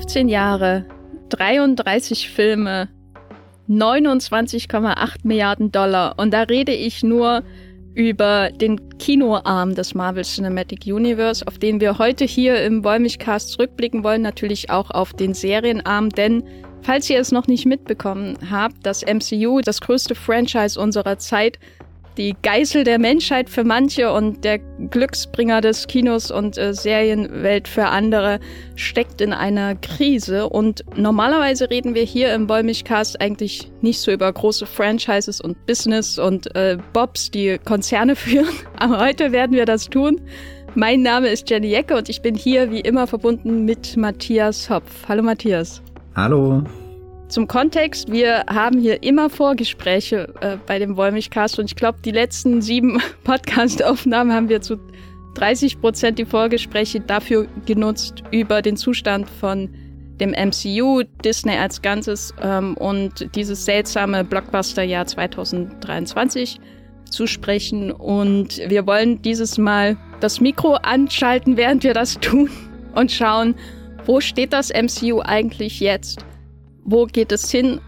15 Jahre, 33 Filme, 29,8 Milliarden Dollar. Und da rede ich nur über den Kinoarm des Marvel Cinematic Universe, auf den wir heute hier im Wollmilchcast zurückblicken wollen, natürlich auch auf den Serienarm, denn falls ihr es noch nicht mitbekommen habt, das MCU, das größte Franchise unserer Zeit, die Geißel der Menschheit für manche und der Glücksbringer des Kinos und äh, Serienwelt für andere steckt in einer Krise. Und normalerweise reden wir hier im Wollmilchcast eigentlich nicht so über große Franchises und Business und äh, Bobs, die Konzerne führen. Aber heute werden wir das tun. Mein Name ist Jenny Jecke und ich bin hier wie immer verbunden mit Matthias Hopf. Hallo Matthias. Hallo. Zum Kontext, wir haben hier immer Vorgespräche äh, bei dem Wollmilchcast und ich glaube, die letzten sieben Podcast-Aufnahmen haben wir zu 30 Prozent die Vorgespräche dafür genutzt, über den Zustand von dem MCU, Disney als Ganzes ähm, und dieses seltsame Blockbuster-Jahr 2023 zu sprechen. Und wir wollen dieses Mal das Mikro anschalten, während wir das tun und schauen, wo steht das MCU eigentlich jetzt? Wo geht es hin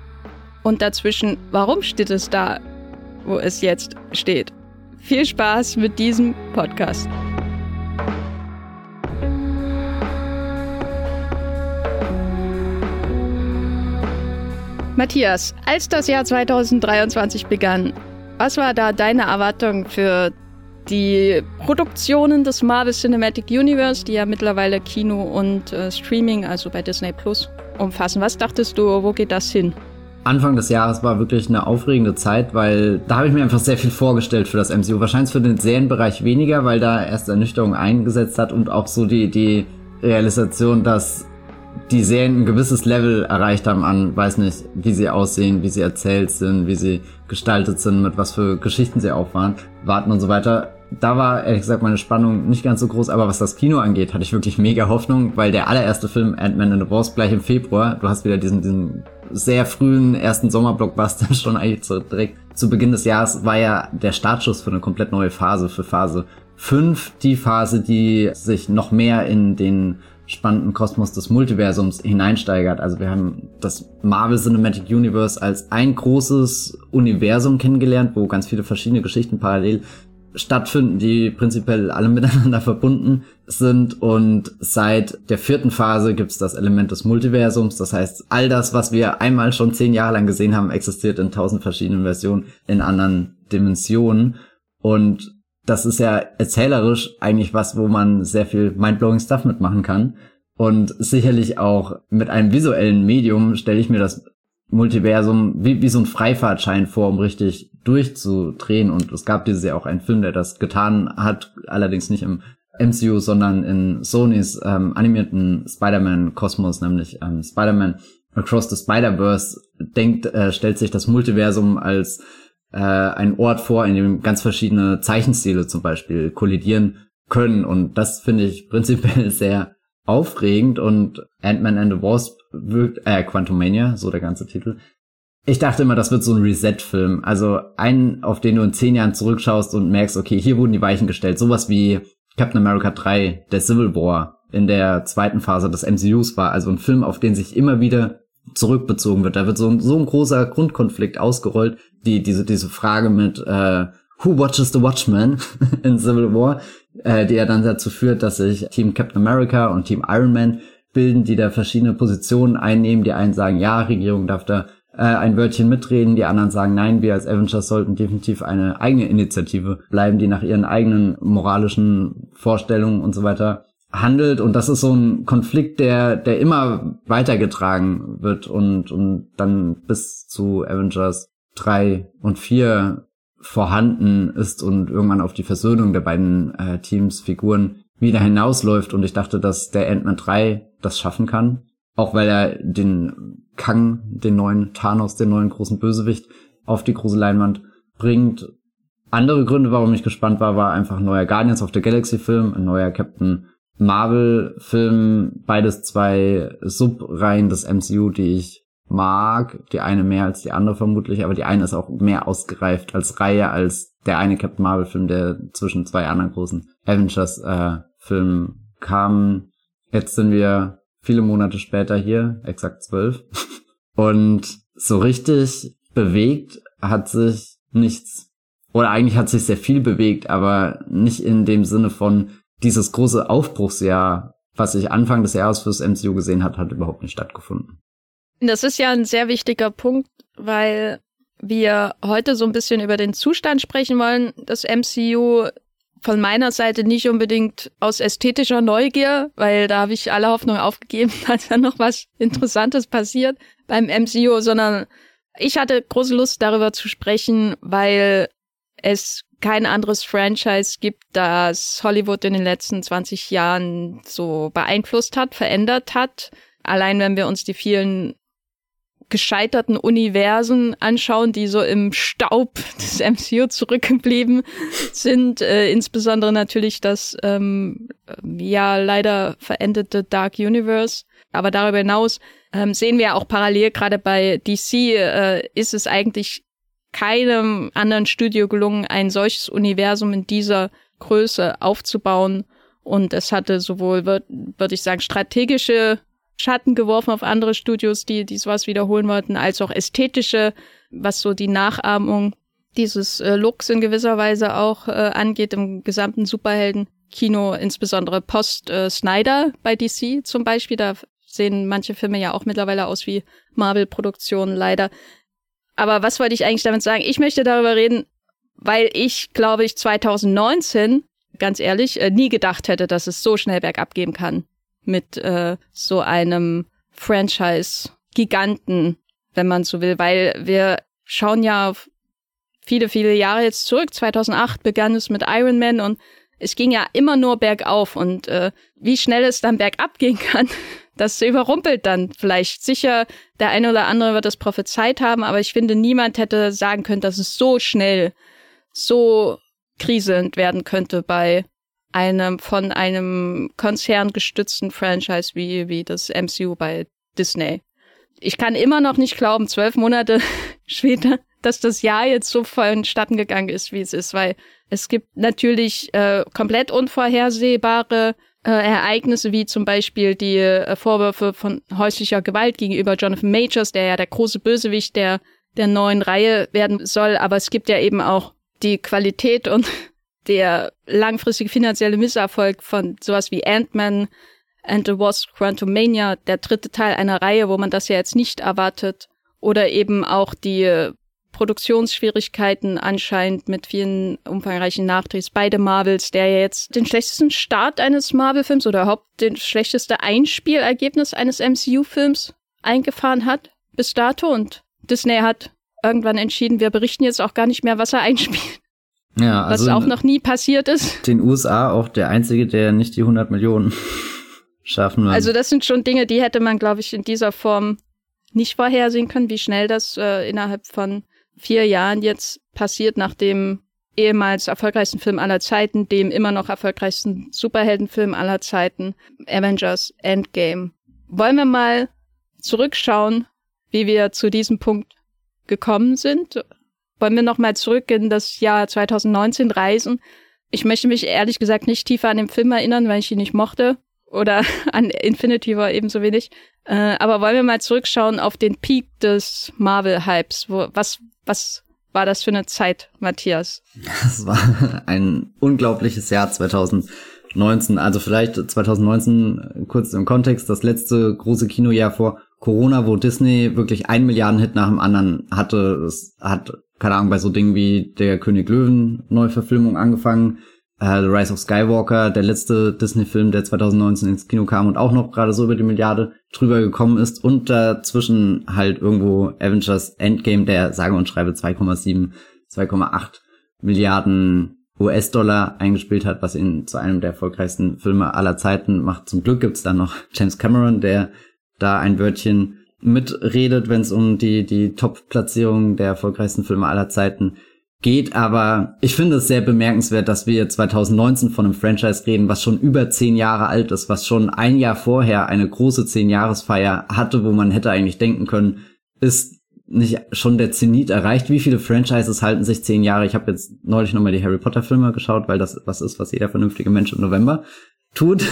und dazwischen, warum steht es da, wo es jetzt steht. Viel Spaß mit diesem Podcast. Matthias, als das Jahr 2023 begann, was war da deine Erwartung für die Produktionen des Marvel Cinematic Universe, die ja mittlerweile Kino und äh, Streaming, also bei Disney Plus, umfassen. Was dachtest du, wo geht das hin? Anfang des Jahres war wirklich eine aufregende Zeit, weil da habe ich mir einfach sehr viel vorgestellt für das MCU. Wahrscheinlich für den Serienbereich weniger, weil da erst Ernüchterung eingesetzt hat und auch so die, die Realisation, dass die Serien ein gewisses Level erreicht haben an, weiß nicht, wie sie aussehen, wie sie erzählt sind, wie sie gestaltet sind, mit was für Geschichten sie auffahren, warten und so weiter da war ehrlich gesagt meine Spannung nicht ganz so groß, aber was das Kino angeht, hatte ich wirklich mega Hoffnung, weil der allererste Film Ant-Man and the Wasp gleich im Februar, du hast wieder diesen, diesen sehr frühen ersten Sommerblockbuster schon eigentlich so direkt zu Beginn des Jahres war ja der Startschuss für eine komplett neue Phase, für Phase 5, die Phase, die sich noch mehr in den spannenden Kosmos des Multiversums hineinsteigert. Also wir haben das Marvel Cinematic Universe als ein großes Universum kennengelernt, wo ganz viele verschiedene Geschichten parallel stattfinden, die prinzipiell alle miteinander verbunden sind. Und seit der vierten Phase gibt es das Element des Multiversums. Das heißt, all das, was wir einmal schon zehn Jahre lang gesehen haben, existiert in tausend verschiedenen Versionen in anderen Dimensionen. Und das ist ja erzählerisch eigentlich was, wo man sehr viel mindblowing Stuff mitmachen kann. Und sicherlich auch mit einem visuellen Medium stelle ich mir das Multiversum wie, wie so ein Freifahrtschein vor, um richtig durchzudrehen. Und es gab dieses Jahr auch einen Film, der das getan hat, allerdings nicht im MCU, sondern in Sonys ähm, animierten Spider-Man-Kosmos, nämlich ähm, Spider-Man Across the Spider-Verse, denkt, äh, stellt sich das Multiversum als äh, ein Ort vor, in dem ganz verschiedene Zeichenstile zum Beispiel kollidieren können. Und das finde ich prinzipiell sehr aufregend und Ant-Man and the Wasp wirkt, äh, Quantumania, so der ganze Titel. Ich dachte immer, das wird so ein Reset-Film. Also einen, auf den du in zehn Jahren zurückschaust und merkst, okay, hier wurden die Weichen gestellt. Sowas wie Captain America 3, der Civil War in der zweiten Phase des MCUs war. Also ein Film, auf den sich immer wieder zurückbezogen wird. Da wird so ein, so ein großer Grundkonflikt ausgerollt, die, diese, diese Frage mit, äh, Who watches the Watchmen in Civil War, äh, die ja dann dazu führt, dass sich Team Captain America und Team Iron Man bilden, die da verschiedene Positionen einnehmen. Die einen sagen, ja, Regierung darf da äh, ein Wörtchen mitreden, die anderen sagen, nein, wir als Avengers sollten definitiv eine eigene Initiative bleiben, die nach ihren eigenen moralischen Vorstellungen und so weiter handelt. Und das ist so ein Konflikt, der, der immer weitergetragen wird und, und dann bis zu Avengers 3 und 4 vorhanden ist und irgendwann auf die Versöhnung der beiden äh, Teams, Figuren wieder hinausläuft. Und ich dachte, dass der Ant-Man 3 das schaffen kann. Auch weil er den Kang, den neuen Thanos, den neuen großen Bösewicht, auf die große Leinwand bringt. Andere Gründe, warum ich gespannt war, war einfach ein neuer Guardians of the Galaxy Film, ein neuer Captain Marvel Film, beides zwei Subreihen des MCU, die ich mag. Die eine mehr als die andere vermutlich, aber die eine ist auch mehr ausgereift als Reihe als der eine Captain Marvel Film, der zwischen zwei anderen großen Avengers äh, Filmen kam. Jetzt sind wir viele Monate später hier, exakt zwölf. Und so richtig bewegt hat sich nichts. Oder eigentlich hat sich sehr viel bewegt, aber nicht in dem Sinne von dieses große Aufbruchsjahr, was ich Anfang des Jahres fürs MCU gesehen hat, hat überhaupt nicht stattgefunden. Das ist ja ein sehr wichtiger Punkt, weil wir heute so ein bisschen über den Zustand sprechen wollen des MCU. Von meiner Seite nicht unbedingt aus ästhetischer Neugier, weil da habe ich alle Hoffnung aufgegeben, dass da noch was Interessantes passiert beim MCU, sondern ich hatte große Lust darüber zu sprechen, weil es kein anderes Franchise gibt, das Hollywood in den letzten 20 Jahren so beeinflusst hat, verändert hat. Allein wenn wir uns die vielen gescheiterten Universen anschauen, die so im Staub des MCU zurückgeblieben sind. Äh, insbesondere natürlich das ähm, ja leider verendete Dark Universe. Aber darüber hinaus ähm, sehen wir auch parallel gerade bei DC äh, ist es eigentlich keinem anderen Studio gelungen, ein solches Universum in dieser Größe aufzubauen. Und es hatte sowohl, würde würd ich sagen, strategische Schatten geworfen auf andere Studios, die, die sowas wiederholen wollten, als auch ästhetische, was so die Nachahmung dieses äh, Looks in gewisser Weise auch äh, angeht im gesamten Superhelden-Kino, insbesondere post äh, bei DC zum Beispiel. Da sehen manche Filme ja auch mittlerweile aus wie Marvel-Produktionen, leider. Aber was wollte ich eigentlich damit sagen? Ich möchte darüber reden, weil ich, glaube ich, 2019, ganz ehrlich, äh, nie gedacht hätte, dass es so schnell bergab gehen kann mit äh, so einem Franchise-Giganten, wenn man so will, weil wir schauen ja auf viele, viele Jahre jetzt zurück. 2008 begann es mit Iron Man und es ging ja immer nur bergauf und äh, wie schnell es dann bergab gehen kann, das überrumpelt dann vielleicht. Sicher, der eine oder andere wird das prophezeit haben, aber ich finde, niemand hätte sagen können, dass es so schnell, so kriselnd werden könnte bei einem von einem Konzern gestützten Franchise wie, wie das MCU bei Disney. Ich kann immer noch nicht glauben, zwölf Monate später, dass das Jahr jetzt so vonstatten gegangen ist, wie es ist, weil es gibt natürlich äh, komplett unvorhersehbare äh, Ereignisse, wie zum Beispiel die äh, Vorwürfe von häuslicher Gewalt gegenüber Jonathan Majors, der ja der große Bösewicht der, der neuen Reihe werden soll. Aber es gibt ja eben auch die Qualität und der langfristige finanzielle Misserfolg von sowas wie Ant-Man and the Wasp Quantumania, der dritte Teil einer Reihe, wo man das ja jetzt nicht erwartet, oder eben auch die Produktionsschwierigkeiten anscheinend mit vielen umfangreichen Nachdrehs bei The Marvels, der ja jetzt den schlechtesten Start eines Marvel-Films oder überhaupt den schlechteste Einspielergebnis eines MCU-Films eingefahren hat bis dato. Und Disney hat irgendwann entschieden, wir berichten jetzt auch gar nicht mehr, was er einspielt. Ja, also was auch noch nie passiert ist. Den USA auch der einzige, der nicht die 100 Millionen schaffen wird. Also das sind schon Dinge, die hätte man, glaube ich, in dieser Form nicht vorhersehen können, wie schnell das äh, innerhalb von vier Jahren jetzt passiert, nach dem ehemals erfolgreichsten Film aller Zeiten, dem immer noch erfolgreichsten Superheldenfilm aller Zeiten, Avengers Endgame. Wollen wir mal zurückschauen, wie wir zu diesem Punkt gekommen sind? Wollen wir nochmal zurück in das Jahr 2019 reisen. Ich möchte mich ehrlich gesagt nicht tiefer an den Film erinnern, weil ich ihn nicht mochte. Oder an Infinity War ebenso wenig. Äh, aber wollen wir mal zurückschauen auf den Peak des Marvel-Hypes. Was, was war das für eine Zeit, Matthias? Das war ein unglaubliches Jahr 2019. Also vielleicht 2019 kurz im Kontext, das letzte große Kinojahr vor Corona, wo Disney wirklich einen Milliarden-Hit nach dem anderen hatte. Es hat keine Ahnung, bei so Dingen wie der König Löwen Neuverfilmung angefangen, äh, The Rise of Skywalker, der letzte Disney-Film, der 2019 ins Kino kam und auch noch gerade so über die Milliarde drüber gekommen ist und dazwischen halt irgendwo Avengers Endgame, der sage und schreibe 2,7, 2,8 Milliarden US-Dollar eingespielt hat, was ihn zu einem der erfolgreichsten Filme aller Zeiten macht. Zum Glück gibt's dann noch James Cameron, der da ein Wörtchen mitredet, wenn es um die, die Top-Platzierung der erfolgreichsten Filme aller Zeiten geht. Aber ich finde es sehr bemerkenswert, dass wir 2019 von einem Franchise reden, was schon über zehn Jahre alt ist, was schon ein Jahr vorher eine große Zehn-Jahresfeier hatte, wo man hätte eigentlich denken können, ist nicht schon der Zenit erreicht? Wie viele Franchises halten sich zehn Jahre? Ich habe jetzt neulich nochmal die Harry Potter Filme geschaut, weil das was ist, was jeder vernünftige Mensch im November tut.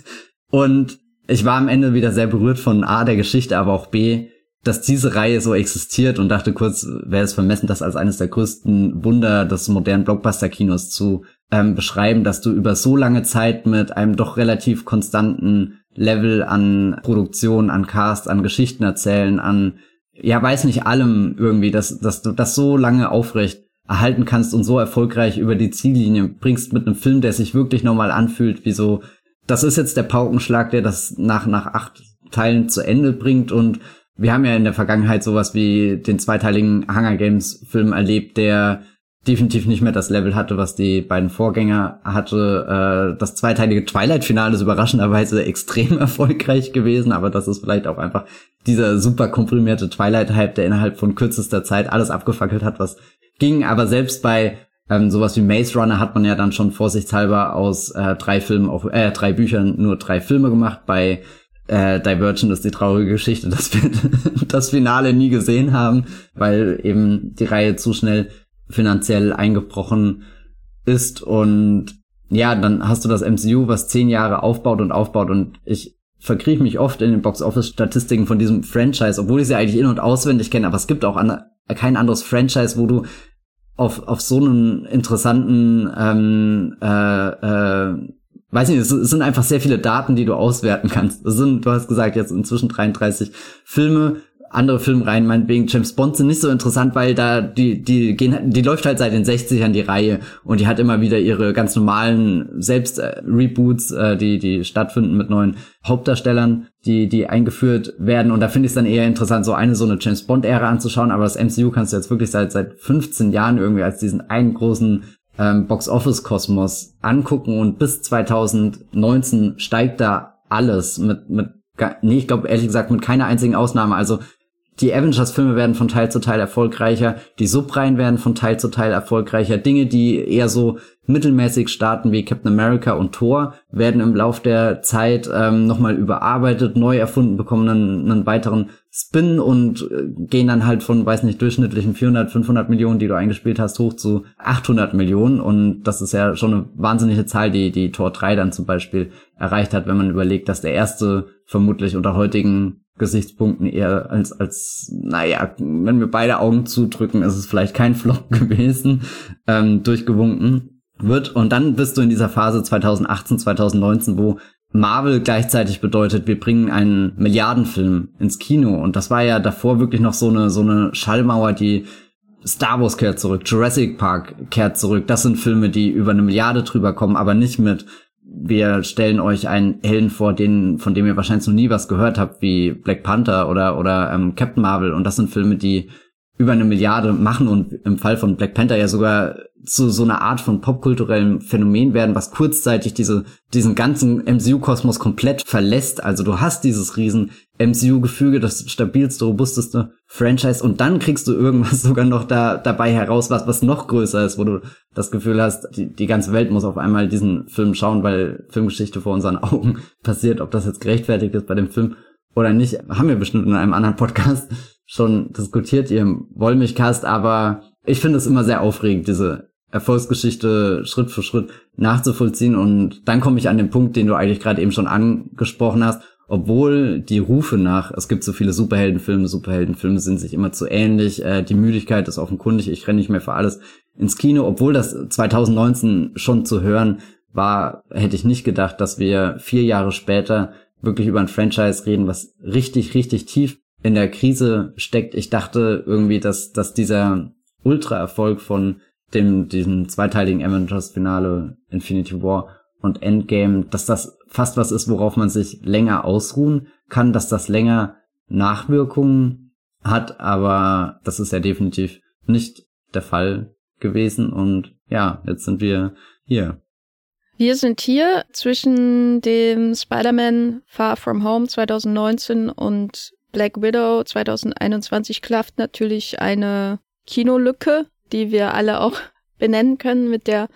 Und ich war am Ende wieder sehr berührt von A, der Geschichte, aber auch B, dass diese Reihe so existiert und dachte kurz, wäre es vermessen, das als eines der größten Wunder des modernen Blockbuster-Kinos zu ähm, beschreiben, dass du über so lange Zeit mit einem doch relativ konstanten Level an Produktion, an Cast, an Geschichten erzählen, an, ja, weiß nicht, allem irgendwie, dass, dass du das so lange aufrecht erhalten kannst und so erfolgreich über die Ziellinie bringst mit einem Film, der sich wirklich nochmal anfühlt, wie so, das ist jetzt der Paukenschlag, der das nach, nach acht Teilen zu Ende bringt und wir haben ja in der Vergangenheit sowas wie den zweiteiligen Hunger Games Film erlebt, der definitiv nicht mehr das Level hatte, was die beiden Vorgänger hatte. Äh, das zweiteilige Twilight-Finale ist überraschenderweise extrem erfolgreich gewesen, aber das ist vielleicht auch einfach dieser super komprimierte Twilight-Hype, der innerhalb von kürzester Zeit alles abgefackelt hat, was ging. Aber selbst bei ähm, sowas wie Maze Runner hat man ja dann schon vorsichtshalber aus äh, drei Filmen, auf, äh, drei Büchern nur drei Filme gemacht. Bei äh, Divergent ist die traurige Geschichte, dass wir das Finale nie gesehen haben, weil eben die Reihe zu schnell finanziell eingebrochen ist und ja, dann hast du das MCU, was zehn Jahre aufbaut und aufbaut und ich verkriech mich oft in den Box-Office-Statistiken von diesem Franchise, obwohl ich sie eigentlich in- und auswendig kenne, aber es gibt auch an, kein anderes Franchise, wo du auf, auf so einen interessanten, ähm, äh, äh, weiß nicht, es, es sind einfach sehr viele Daten, die du auswerten kannst. Es sind, du hast gesagt, jetzt inzwischen 33 Filme, andere Filmreihen, meinetwegen James Bond sind nicht so interessant, weil da die die gehen die läuft halt seit den 60ern die Reihe und die hat immer wieder ihre ganz normalen selbst äh, die die stattfinden mit neuen Hauptdarstellern, die die eingeführt werden. Und da finde ich es dann eher interessant so eine so eine James Bond Ära anzuschauen, aber das MCU kannst du jetzt wirklich seit seit 15 Jahren irgendwie als diesen einen großen ähm, Box Office Kosmos angucken. Und bis 2019 steigt da alles mit mit nee, ich glaube ehrlich gesagt mit keiner einzigen Ausnahme. Also die Avengers-Filme werden von Teil zu Teil erfolgreicher, die Subreihen werden von Teil zu Teil erfolgreicher. Dinge, die eher so mittelmäßig starten wie Captain America und Thor, werden im Lauf der Zeit ähm, nochmal überarbeitet, neu erfunden, bekommen einen, einen weiteren Spin und äh, gehen dann halt von, weiß nicht, durchschnittlichen 400, 500 Millionen, die du eingespielt hast, hoch zu 800 Millionen. Und das ist ja schon eine wahnsinnige Zahl, die die Tor 3 dann zum Beispiel erreicht hat, wenn man überlegt, dass der erste vermutlich unter heutigen Gesichtspunkten eher als, als, naja, wenn wir beide Augen zudrücken, ist es vielleicht kein Flop gewesen, ähm, durchgewunken wird. Und dann bist du in dieser Phase 2018, 2019, wo Marvel gleichzeitig bedeutet, wir bringen einen Milliardenfilm ins Kino. Und das war ja davor wirklich noch so eine, so eine Schallmauer, die Star Wars kehrt zurück, Jurassic Park kehrt zurück. Das sind Filme, die über eine Milliarde drüber kommen, aber nicht mit wir stellen euch einen Helden vor, den, von dem ihr wahrscheinlich noch nie was gehört habt, wie Black Panther oder, oder ähm, Captain Marvel. Und das sind Filme, die über eine Milliarde machen und im Fall von Black Panther ja sogar zu so einer Art von popkulturellem Phänomen werden, was kurzzeitig diese, diesen ganzen MCU-Kosmos komplett verlässt. Also du hast dieses riesen MCU-Gefüge, das stabilste, robusteste Franchise und dann kriegst du irgendwas sogar noch da dabei heraus, was, was noch größer ist, wo du das Gefühl hast, die, die ganze Welt muss auf einmal diesen Film schauen, weil Filmgeschichte vor unseren Augen passiert. Ob das jetzt gerechtfertigt ist bei dem Film oder nicht, haben wir bestimmt in einem anderen Podcast schon diskutiert, ihr im Wollmilchcast, aber ich finde es immer sehr aufregend, diese Erfolgsgeschichte Schritt für Schritt nachzuvollziehen. Und dann komme ich an den Punkt, den du eigentlich gerade eben schon angesprochen hast. Obwohl die Rufe nach, es gibt so viele Superheldenfilme, Superheldenfilme sind sich immer zu ähnlich, äh, die Müdigkeit ist offenkundig, ich renne nicht mehr für alles ins Kino. Obwohl das 2019 schon zu hören war, hätte ich nicht gedacht, dass wir vier Jahre später wirklich über ein Franchise reden, was richtig, richtig tief in der Krise steckt. Ich dachte irgendwie, dass, dass dieser Ultra-Erfolg von dem, diesem zweiteiligen Avengers-Finale Infinity War und Endgame, dass das fast was ist, worauf man sich länger ausruhen kann, dass das länger Nachwirkungen hat, aber das ist ja definitiv nicht der Fall gewesen und ja, jetzt sind wir hier. Wir sind hier zwischen dem Spider-Man Far From Home 2019 und Black Widow 2021 klafft natürlich eine Kinolücke, die wir alle auch benennen können mit der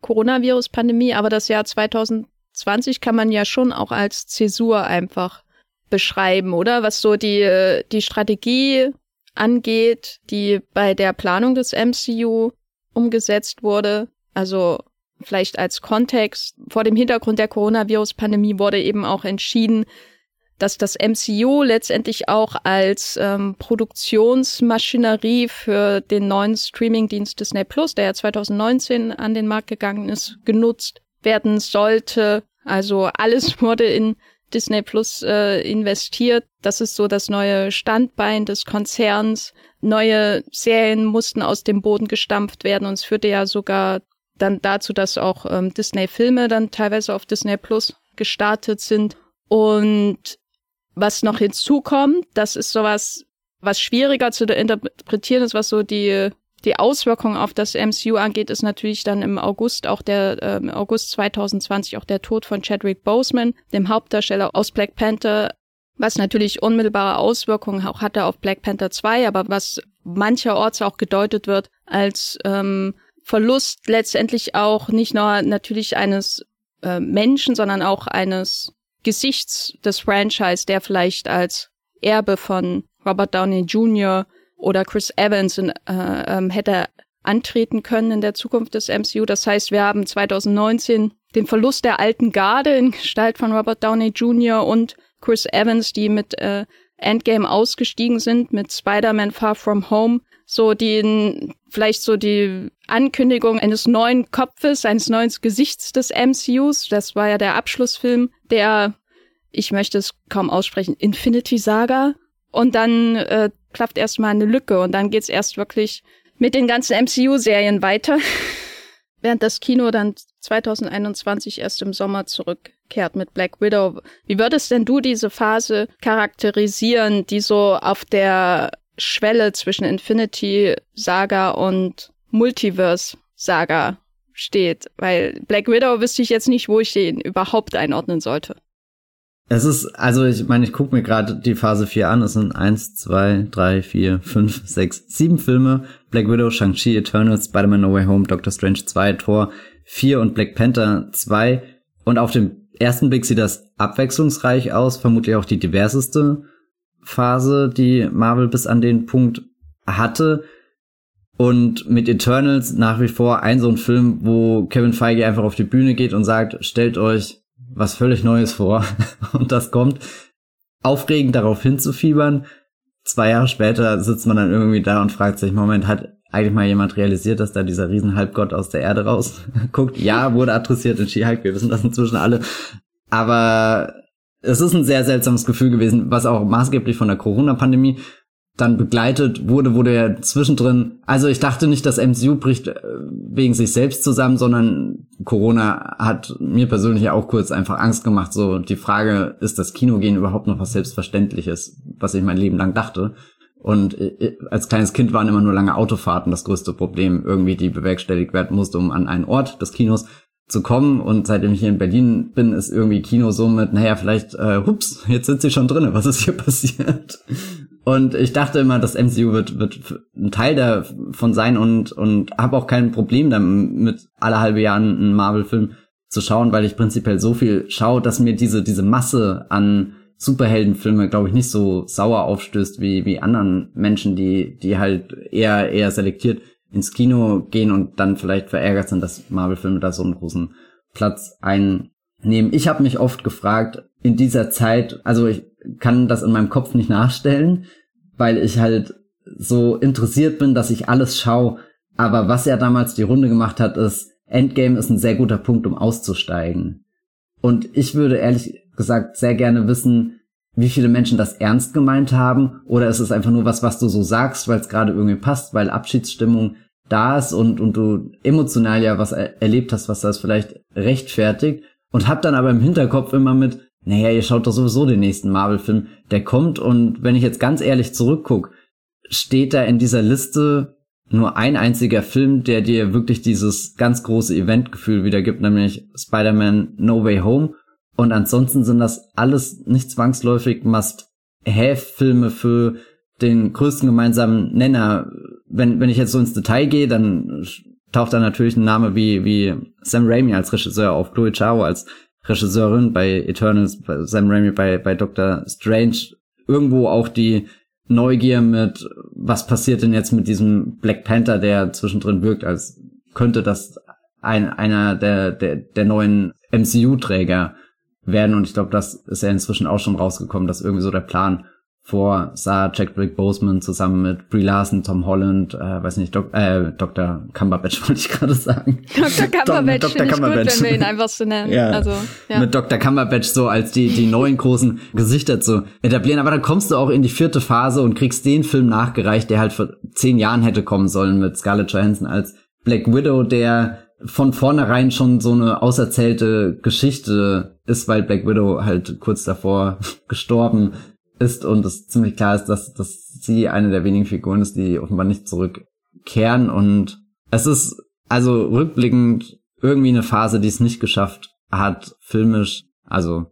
Coronavirus-Pandemie. Aber das Jahr 2020 kann man ja schon auch als Zäsur einfach beschreiben, oder? Was so die, die Strategie angeht, die bei der Planung des MCU umgesetzt wurde. Also vielleicht als Kontext. Vor dem Hintergrund der Coronavirus-Pandemie wurde eben auch entschieden, dass das MCU letztendlich auch als ähm, Produktionsmaschinerie für den neuen Streamingdienst Disney Plus, der ja 2019 an den Markt gegangen ist, genutzt werden sollte. Also alles wurde in Disney Plus äh, investiert. Das ist so das neue Standbein des Konzerns. Neue Serien mussten aus dem Boden gestampft werden und es führte ja sogar dann dazu, dass auch ähm, Disney-Filme dann teilweise auf Disney Plus gestartet sind. Und was noch hinzukommt, das ist sowas, was schwieriger zu interpretieren ist, was so die die Auswirkungen auf das MCU angeht, ist natürlich dann im August auch der äh, August 2020 auch der Tod von Chadwick Boseman, dem Hauptdarsteller aus Black Panther, was natürlich unmittelbare Auswirkungen auch hatte auf Black Panther 2, aber was mancherorts auch gedeutet wird als ähm, Verlust letztendlich auch nicht nur natürlich eines äh, Menschen, sondern auch eines Gesichts des Franchise, der vielleicht als Erbe von Robert Downey Jr oder Chris Evans in, äh, ähm, hätte antreten können in der Zukunft des MCU. Das heißt, wir haben 2019 den Verlust der alten Garde in Gestalt von Robert Downey Jr. und Chris Evans, die mit äh, Endgame ausgestiegen sind, mit Spider-Man Far From Home. So die, vielleicht so die Ankündigung eines neuen Kopfes, eines neuen Gesichts des MCUs. Das war ja der Abschlussfilm der, ich möchte es kaum aussprechen, Infinity Saga. Und dann äh, klafft erstmal eine Lücke und dann geht's erst wirklich mit den ganzen MCU-Serien weiter. Während das Kino dann 2021 erst im Sommer zurückkehrt mit Black Widow. Wie würdest denn du diese Phase charakterisieren, die so auf der Schwelle zwischen Infinity Saga und Multiverse Saga steht? Weil Black Widow wüsste ich jetzt nicht, wo ich den überhaupt einordnen sollte. Es ist, also ich meine, ich gucke mir gerade die Phase 4 an. Es sind eins, zwei, drei, vier, fünf, sechs, sieben Filme. Black Widow, Shang-Chi, Eternals, Spider-Man No Way Home, Doctor Strange 2, Thor 4 und Black Panther 2. Und auf dem ersten Blick sieht das abwechslungsreich aus. Vermutlich auch die diverseste Phase, die Marvel bis an den Punkt hatte. Und mit Eternals nach wie vor ein so ein Film, wo Kevin Feige einfach auf die Bühne geht und sagt, stellt euch was völlig Neues vor. Und das kommt aufregend darauf hinzufiebern. Zwei Jahre später sitzt man dann irgendwie da und fragt sich, Moment, hat eigentlich mal jemand realisiert, dass da dieser Riesenhalbgott aus der Erde rausguckt? Ja, wurde adressiert in She-Hulk, wir wissen das inzwischen alle. Aber es ist ein sehr seltsames Gefühl gewesen, was auch maßgeblich von der Corona-Pandemie dann begleitet wurde, wurde er zwischendrin, also ich dachte nicht, dass MCU bricht äh, wegen sich selbst zusammen, sondern Corona hat mir persönlich auch kurz einfach Angst gemacht, so die Frage, ist das Kinogehen überhaupt noch was Selbstverständliches, was ich mein Leben lang dachte. Und äh, als kleines Kind waren immer nur lange Autofahrten das größte Problem, irgendwie die bewerkstelligt werden musste, um an einen Ort des Kinos zu kommen. Und seitdem ich hier in Berlin bin, ist irgendwie Kino so mit, naja, vielleicht, äh, hups, jetzt sind sie schon drinnen, was ist hier passiert? Und ich dachte immer, das MCU wird, wird ein Teil davon sein und, und habe auch kein Problem damit, alle halbe Jahre einen Marvel-Film zu schauen, weil ich prinzipiell so viel schaue, dass mir diese, diese Masse an Superheldenfilme, glaube ich, nicht so sauer aufstößt wie, wie anderen Menschen, die, die halt eher, eher selektiert ins Kino gehen und dann vielleicht verärgert sind, dass Marvel-Filme da so einen großen Platz einnehmen. Ich habe mich oft gefragt, in dieser Zeit, also ich kann das in meinem Kopf nicht nachstellen, weil ich halt so interessiert bin, dass ich alles schaue. Aber was er damals die Runde gemacht hat, ist, Endgame ist ein sehr guter Punkt, um auszusteigen. Und ich würde ehrlich gesagt sehr gerne wissen, wie viele Menschen das ernst gemeint haben, oder ist es einfach nur was, was du so sagst, weil es gerade irgendwie passt, weil Abschiedsstimmung da ist und, und du emotional ja was er erlebt hast, was das vielleicht rechtfertigt und hab dann aber im Hinterkopf immer mit, naja, ihr schaut doch sowieso den nächsten Marvel-Film, der kommt und wenn ich jetzt ganz ehrlich zurückguck, steht da in dieser Liste nur ein einziger Film, der dir wirklich dieses ganz große Eventgefühl wiedergibt, nämlich Spider-Man No Way Home. Und ansonsten sind das alles nicht zwangsläufig Must-Have-Filme für den größten gemeinsamen Nenner. Wenn, wenn ich jetzt so ins Detail gehe, dann taucht da natürlich ein Name wie, wie Sam Raimi als Regisseur auf, Chloe Chao als Regisseurin bei Eternals, bei Sam Raimi bei, bei Doctor Strange, irgendwo auch die Neugier mit, was passiert denn jetzt mit diesem Black Panther, der zwischendrin wirkt, als könnte das ein, einer der, der, der neuen MCU-Träger werden. Und ich glaube, das ist ja inzwischen auch schon rausgekommen, dass irgendwie so der Plan vor sah Jack Blake Boseman zusammen mit Brie Larson, Tom Holland, äh, weiß nicht, Dok äh, Dr. Cumberbatch wollte ich gerade sagen. Dr. Cumberbatch, Dr. Cumberbatch. Gut, wenn wir ihn einfach so nennen. ja. Also, ja. Mit Dr. Cumberbatch so als die, die neuen großen Gesichter zu etablieren. Aber dann kommst du auch in die vierte Phase und kriegst den Film nachgereicht, der halt vor zehn Jahren hätte kommen sollen mit Scarlett Johansson als Black Widow, der von vornherein schon so eine auserzählte Geschichte ist, weil Black Widow halt kurz davor gestorben ist und es ziemlich klar ist, dass, dass sie eine der wenigen Figuren ist, die offenbar nicht zurückkehren und es ist also rückblickend irgendwie eine Phase, die es nicht geschafft hat, filmisch, also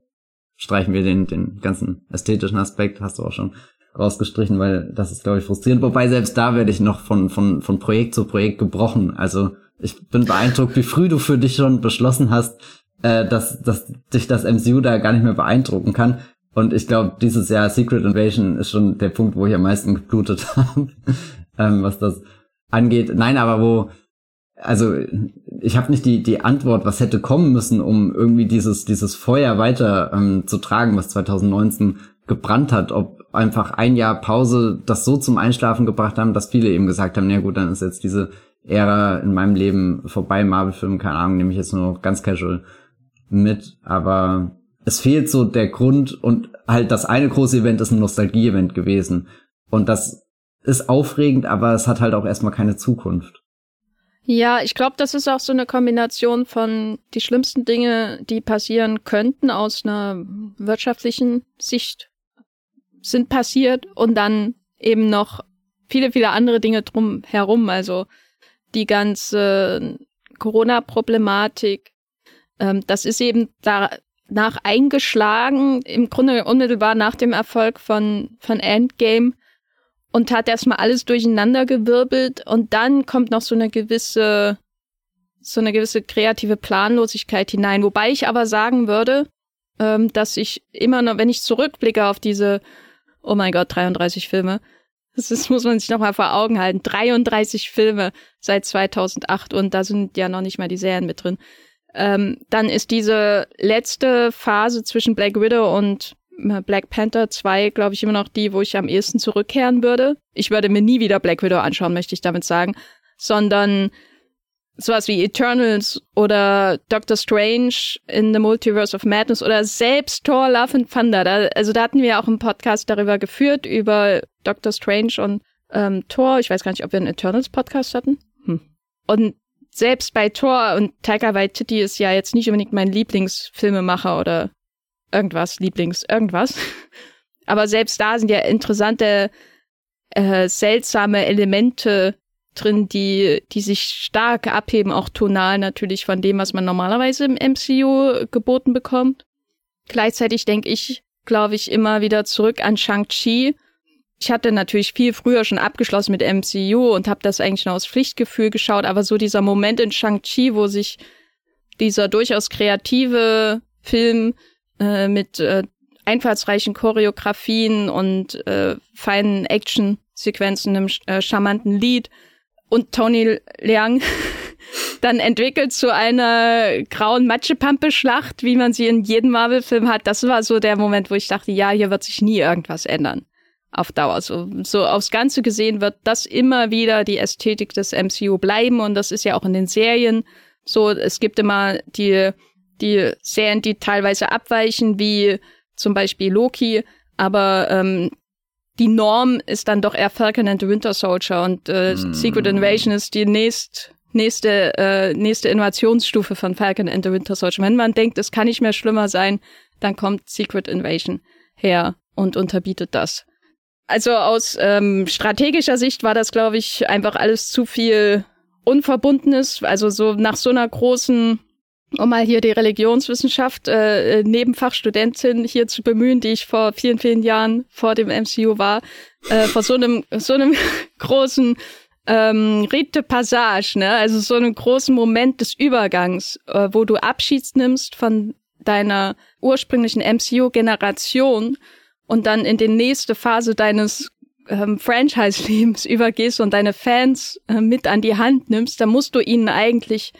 streichen wir den, den ganzen ästhetischen Aspekt, hast du auch schon rausgestrichen, weil das ist, glaube ich, frustrierend. Wobei selbst da werde ich noch von, von, von Projekt zu Projekt gebrochen. Also ich bin beeindruckt, wie früh du für dich schon beschlossen hast, äh, dass, dass dich das MCU da gar nicht mehr beeindrucken kann. Und ich glaube, dieses Jahr Secret Invasion ist schon der Punkt, wo ich am meisten geblutet habe, ähm, was das angeht. Nein, aber wo, also ich habe nicht die die Antwort, was hätte kommen müssen, um irgendwie dieses dieses Feuer weiter ähm, zu tragen, was 2019 gebrannt hat. Ob einfach ein Jahr Pause das so zum Einschlafen gebracht haben, dass viele eben gesagt haben, na gut, dann ist jetzt diese Ära in meinem Leben vorbei, Marvel-Film, keine Ahnung, nehme ich jetzt nur noch ganz casual mit. Aber es fehlt so der Grund und halt das eine große Event ist ein Nostalgie-Event gewesen. Und das ist aufregend, aber es hat halt auch erstmal keine Zukunft. Ja, ich glaube, das ist auch so eine Kombination von die schlimmsten Dinge, die passieren könnten aus einer wirtschaftlichen Sicht sind passiert und dann eben noch viele, viele andere Dinge drum herum. Also die ganze Corona-Problematik, ähm, das ist eben da nach eingeschlagen, im Grunde unmittelbar nach dem Erfolg von, von Endgame und hat erstmal alles durcheinander gewirbelt und dann kommt noch so eine gewisse, so eine gewisse kreative Planlosigkeit hinein. Wobei ich aber sagen würde, ähm, dass ich immer noch, wenn ich zurückblicke auf diese, oh mein Gott, 33 Filme, das ist, muss man sich nochmal vor Augen halten, 33 Filme seit 2008 und da sind ja noch nicht mal die Serien mit drin. Ähm, dann ist diese letzte Phase zwischen Black Widow und äh, Black Panther 2, glaube ich, immer noch die, wo ich am ehesten zurückkehren würde. Ich würde mir nie wieder Black Widow anschauen, möchte ich damit sagen, sondern sowas wie Eternals oder Doctor Strange in the Multiverse of Madness oder selbst Thor Love and Thunder. Da, also da hatten wir auch einen Podcast darüber geführt, über Doctor Strange und ähm, Thor. Ich weiß gar nicht, ob wir einen Eternals Podcast hatten. Hm. Und selbst bei Thor und Taika Waititi ist ja jetzt nicht unbedingt mein Lieblingsfilmemacher oder irgendwas, Lieblings irgendwas. Aber selbst da sind ja interessante, äh, seltsame Elemente drin, die, die sich stark abheben, auch tonal natürlich von dem, was man normalerweise im MCU geboten bekommt. Gleichzeitig denke ich, glaube ich, immer wieder zurück an Shang-Chi, ich hatte natürlich viel früher schon abgeschlossen mit MCU und habe das eigentlich nur aus Pflichtgefühl geschaut, aber so dieser Moment in Shang-Chi, wo sich dieser durchaus kreative Film äh, mit äh, einfallsreichen Choreografien und äh, feinen Action-Sequenzen, einem äh, charmanten Lied und Tony Leung dann entwickelt zu einer grauen Matschepampe-Schlacht, wie man sie in jedem Marvel-Film hat. Das war so der Moment, wo ich dachte, ja, hier wird sich nie irgendwas ändern auf Dauer. So, so aufs Ganze gesehen wird das immer wieder die Ästhetik des MCU bleiben und das ist ja auch in den Serien so. Es gibt immer die, die Serien, die teilweise abweichen, wie zum Beispiel Loki, aber ähm, die Norm ist dann doch eher Falcon and the Winter Soldier und äh, mm. Secret Invasion ist die nächst, nächste, äh, nächste Innovationsstufe von Falcon and the Winter Soldier. Wenn man denkt, es kann nicht mehr schlimmer sein, dann kommt Secret Invasion her und unterbietet das. Also aus ähm, strategischer Sicht war das, glaube ich, einfach alles zu viel Unverbundenes. Also so nach so einer großen, um mal hier die Religionswissenschaft äh, Nebenfachstudentin hier zu bemühen, die ich vor vielen, vielen Jahren vor dem MCU war, äh, vor so einem, so einem großen ähm, Rite Passage, ne? Also so einem großen Moment des Übergangs, äh, wo du Abschied nimmst von deiner ursprünglichen MCU-Generation und dann in die nächste Phase deines ähm, Franchise-Lebens übergehst und deine Fans äh, mit an die Hand nimmst, dann musst du ihnen eigentlich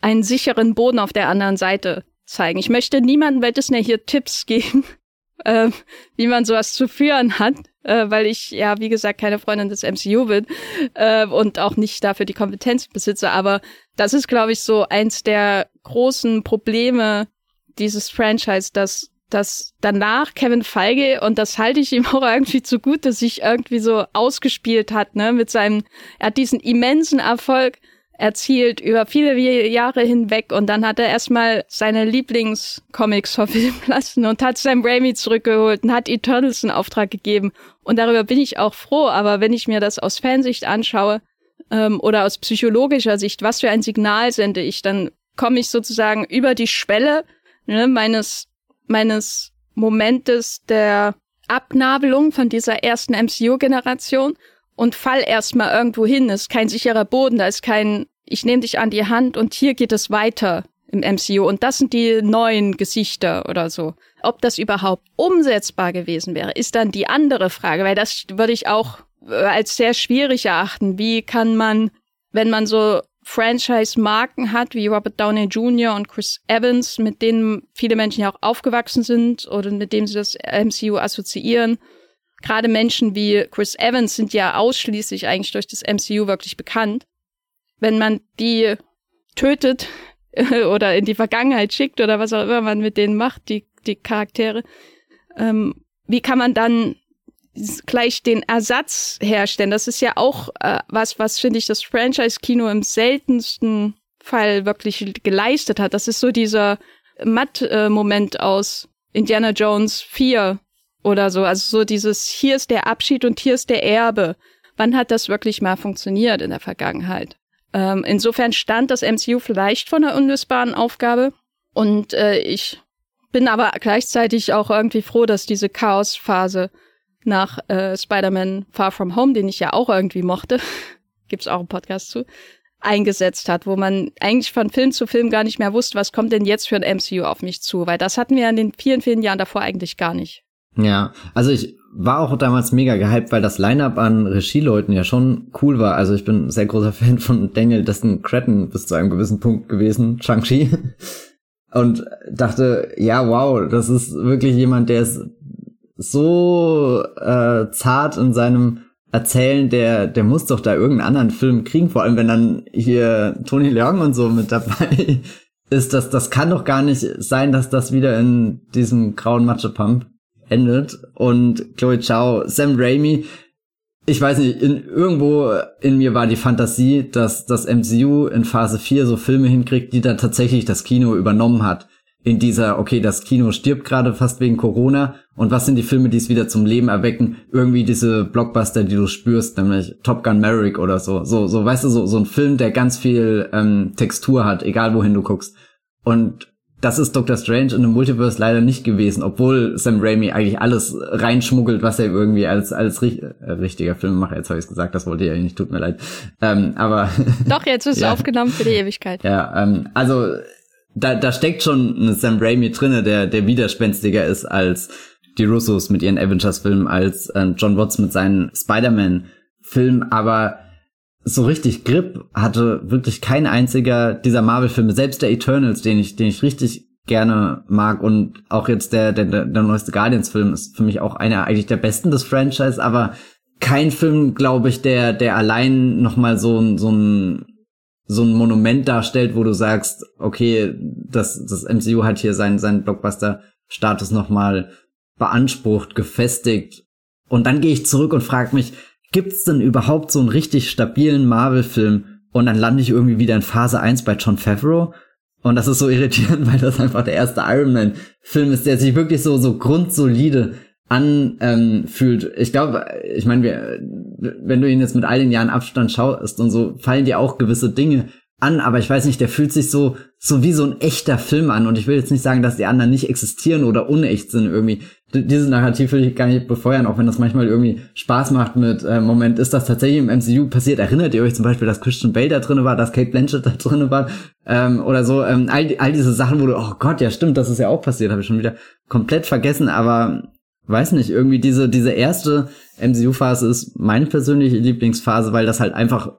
einen sicheren Boden auf der anderen Seite zeigen. Ich möchte niemandem bei Disney hier Tipps geben, äh, wie man sowas zu führen hat, äh, weil ich ja, wie gesagt, keine Freundin des MCU bin äh, und auch nicht dafür die Kompetenz besitze. Aber das ist, glaube ich, so eins der großen Probleme dieses Franchise, dass dass danach Kevin Feige, und das halte ich ihm auch irgendwie zugute, sich irgendwie so ausgespielt hat, ne, mit seinem, er hat diesen immensen Erfolg erzielt über viele Jahre hinweg und dann hat er erstmal seine Lieblingscomics verfilmen lassen und hat Sam Raimi zurückgeholt und hat Eternals in Auftrag gegeben. Und darüber bin ich auch froh, aber wenn ich mir das aus Fansicht anschaue ähm, oder aus psychologischer Sicht, was für ein Signal sende ich, dann komme ich sozusagen über die Schwelle ne, meines meines Momentes der Abnabelung von dieser ersten MCU-Generation und fall erstmal irgendwo hin. ist kein sicherer Boden, da ist kein, ich nehme dich an die Hand und hier geht es weiter im MCU und das sind die neuen Gesichter oder so. Ob das überhaupt umsetzbar gewesen wäre, ist dann die andere Frage, weil das würde ich auch äh, als sehr schwierig erachten. Wie kann man, wenn man so Franchise-Marken hat, wie Robert Downey Jr. und Chris Evans, mit denen viele Menschen ja auch aufgewachsen sind oder mit dem sie das MCU assoziieren. Gerade Menschen wie Chris Evans sind ja ausschließlich eigentlich durch das MCU wirklich bekannt. Wenn man die tötet oder in die Vergangenheit schickt oder was auch immer man mit denen macht, die, die Charaktere, ähm, wie kann man dann gleich den Ersatz herstellen. Das ist ja auch äh, was, was finde ich das Franchise-Kino im seltensten Fall wirklich geleistet hat. Das ist so dieser Matt-Moment aus Indiana Jones 4 oder so. Also so dieses, hier ist der Abschied und hier ist der Erbe. Wann hat das wirklich mal funktioniert in der Vergangenheit? Ähm, insofern stand das MCU vielleicht vor einer unlösbaren Aufgabe. Und äh, ich bin aber gleichzeitig auch irgendwie froh, dass diese Chaosphase nach äh, Spider-Man Far From Home, den ich ja auch irgendwie mochte, gibt's auch einen Podcast zu, eingesetzt hat, wo man eigentlich von Film zu Film gar nicht mehr wusste, was kommt denn jetzt für ein MCU auf mich zu, weil das hatten wir in den vielen, vielen Jahren davor eigentlich gar nicht. Ja, also ich war auch damals mega gehypt, weil das Line-Up an Regieleuten ja schon cool war. Also ich bin sehr großer Fan von Daniel Destin Cretton bis zu einem gewissen Punkt gewesen, Shang-Chi. Und dachte, ja, wow, das ist wirklich jemand, der ist so äh, zart in seinem Erzählen, der, der muss doch da irgendeinen anderen Film kriegen, vor allem wenn dann hier Tony Leung und so mit dabei ist. Das, das kann doch gar nicht sein, dass das wieder in diesem grauen Matschepump endet. Und Chloe Chow, Sam Raimi, ich weiß nicht, in, irgendwo in mir war die Fantasie, dass das MCU in Phase 4 so Filme hinkriegt, die dann tatsächlich das Kino übernommen hat in dieser, okay, das Kino stirbt gerade fast wegen Corona und was sind die Filme, die es wieder zum Leben erwecken? Irgendwie diese Blockbuster, die du spürst, nämlich Top Gun Maverick oder so. So, so, weißt du, so, so ein Film, der ganz viel ähm, Textur hat, egal wohin du guckst. Und das ist Doctor Strange in dem Multiverse leider nicht gewesen, obwohl Sam Raimi eigentlich alles reinschmuggelt, was er irgendwie als als ri äh, richtiger Filmemacher, jetzt habe ich gesagt, das wollte ich nicht, tut mir leid. Ähm, aber Doch, jetzt ist ja. aufgenommen für die Ewigkeit. Ja, ähm, also da, da steckt schon ein Sam Raimi drinne, der, der widerspenstiger ist als die Russos mit ihren Avengers-Filmen, als äh, John Watts mit seinen Spider-Man-Filmen, aber so richtig Grip hatte wirklich kein einziger dieser Marvel-Filme, selbst der Eternals, den ich, den ich richtig gerne mag und auch jetzt der, der, der neueste Guardians-Film ist für mich auch einer eigentlich der besten des Franchise, aber kein Film, glaube ich, der, der allein nochmal so, so ein so ein Monument darstellt, wo du sagst, okay, das, das MCU hat hier seinen, seinen Blockbuster-Status nochmal beansprucht, gefestigt. Und dann gehe ich zurück und frage mich, gibt's denn überhaupt so einen richtig stabilen Marvel-Film? Und dann lande ich irgendwie wieder in Phase 1 bei John Favreau. Und das ist so irritierend, weil das einfach der erste Iron Man-Film ist, der sich wirklich so, so grundsolide anfühlt. Ähm, ich glaube, ich meine, wenn du ihn jetzt mit all den Jahren Abstand schaust und so, fallen dir auch gewisse Dinge an, aber ich weiß nicht, der fühlt sich so, so wie so ein echter Film an. Und ich will jetzt nicht sagen, dass die anderen nicht existieren oder unecht sind irgendwie. Dieses Narrativ will ich gar nicht befeuern, auch wenn das manchmal irgendwie Spaß macht mit, äh, Moment, ist das tatsächlich im MCU passiert? Erinnert ihr euch zum Beispiel, dass Christian Bale da drin war, dass Kate Blanchett da drin war, ähm, oder so, ähm, all, all diese Sachen, wo du, oh Gott, ja stimmt, das ist ja auch passiert, habe ich schon wieder komplett vergessen, aber weiß nicht, irgendwie diese, diese erste MCU-Phase ist meine persönliche Lieblingsphase, weil das halt einfach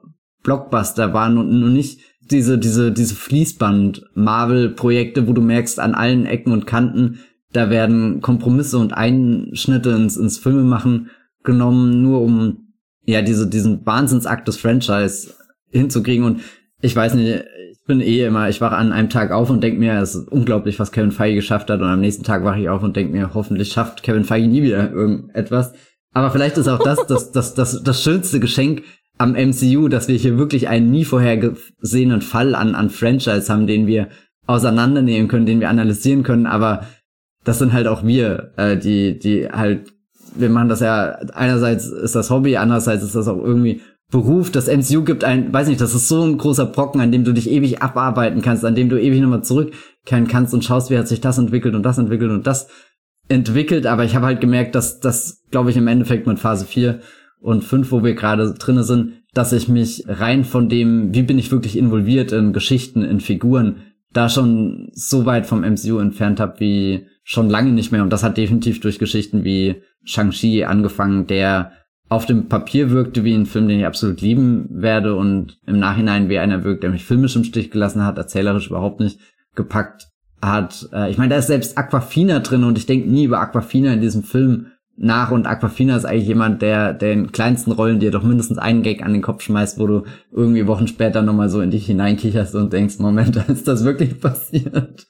Blockbuster waren und nur nicht diese, diese, diese Fließband-Marvel-Projekte, wo du merkst, an allen Ecken und Kanten, da werden Kompromisse und Einschnitte ins, ins Filmemachen genommen, nur um ja diese, diesen Wahnsinnsakt des Franchise hinzukriegen. Und ich weiß nicht, ich bin eh immer, ich wache an einem Tag auf und denke mir, es ist unglaublich, was Kevin Feige geschafft hat. Und am nächsten Tag wache ich auf und denke mir, hoffentlich schafft Kevin Feige nie wieder irgendetwas. Aber vielleicht ist auch das das, das, das, das schönste Geschenk am MCU, dass wir hier wirklich einen nie vorhergesehenen Fall an, an Franchise haben, den wir auseinandernehmen können, den wir analysieren können. Aber das sind halt auch wir, äh, die, die halt, wir machen das ja, einerseits ist das Hobby, andererseits ist das auch irgendwie Beruf. Das MCU gibt ein, weiß nicht, das ist so ein großer Brocken, an dem du dich ewig abarbeiten kannst, an dem du ewig nochmal zurückkehren kannst und schaust, wie hat sich das entwickelt und das entwickelt und das entwickelt. Aber ich habe halt gemerkt, dass das, glaube ich, im Endeffekt mit Phase 4 und 5, wo wir gerade drinne sind, dass ich mich rein von dem, wie bin ich wirklich involviert in Geschichten, in Figuren, da schon so weit vom MCU entfernt habe wie schon lange nicht mehr. Und das hat definitiv durch Geschichten wie Shang-Chi angefangen, der auf dem Papier wirkte wie ein Film, den ich absolut lieben werde und im Nachhinein wie einer wirkt, der mich filmisch im Stich gelassen hat, erzählerisch überhaupt nicht gepackt hat. Äh, ich meine, da ist selbst Aquafina drin und ich denke nie über Aquafina in diesem Film nach und Aquafina ist eigentlich jemand, der, der in kleinsten Rollen dir doch mindestens einen Gag an den Kopf schmeißt, wo du irgendwie Wochen später nochmal so in dich hineinkicherst und denkst, Moment, ist das wirklich passiert?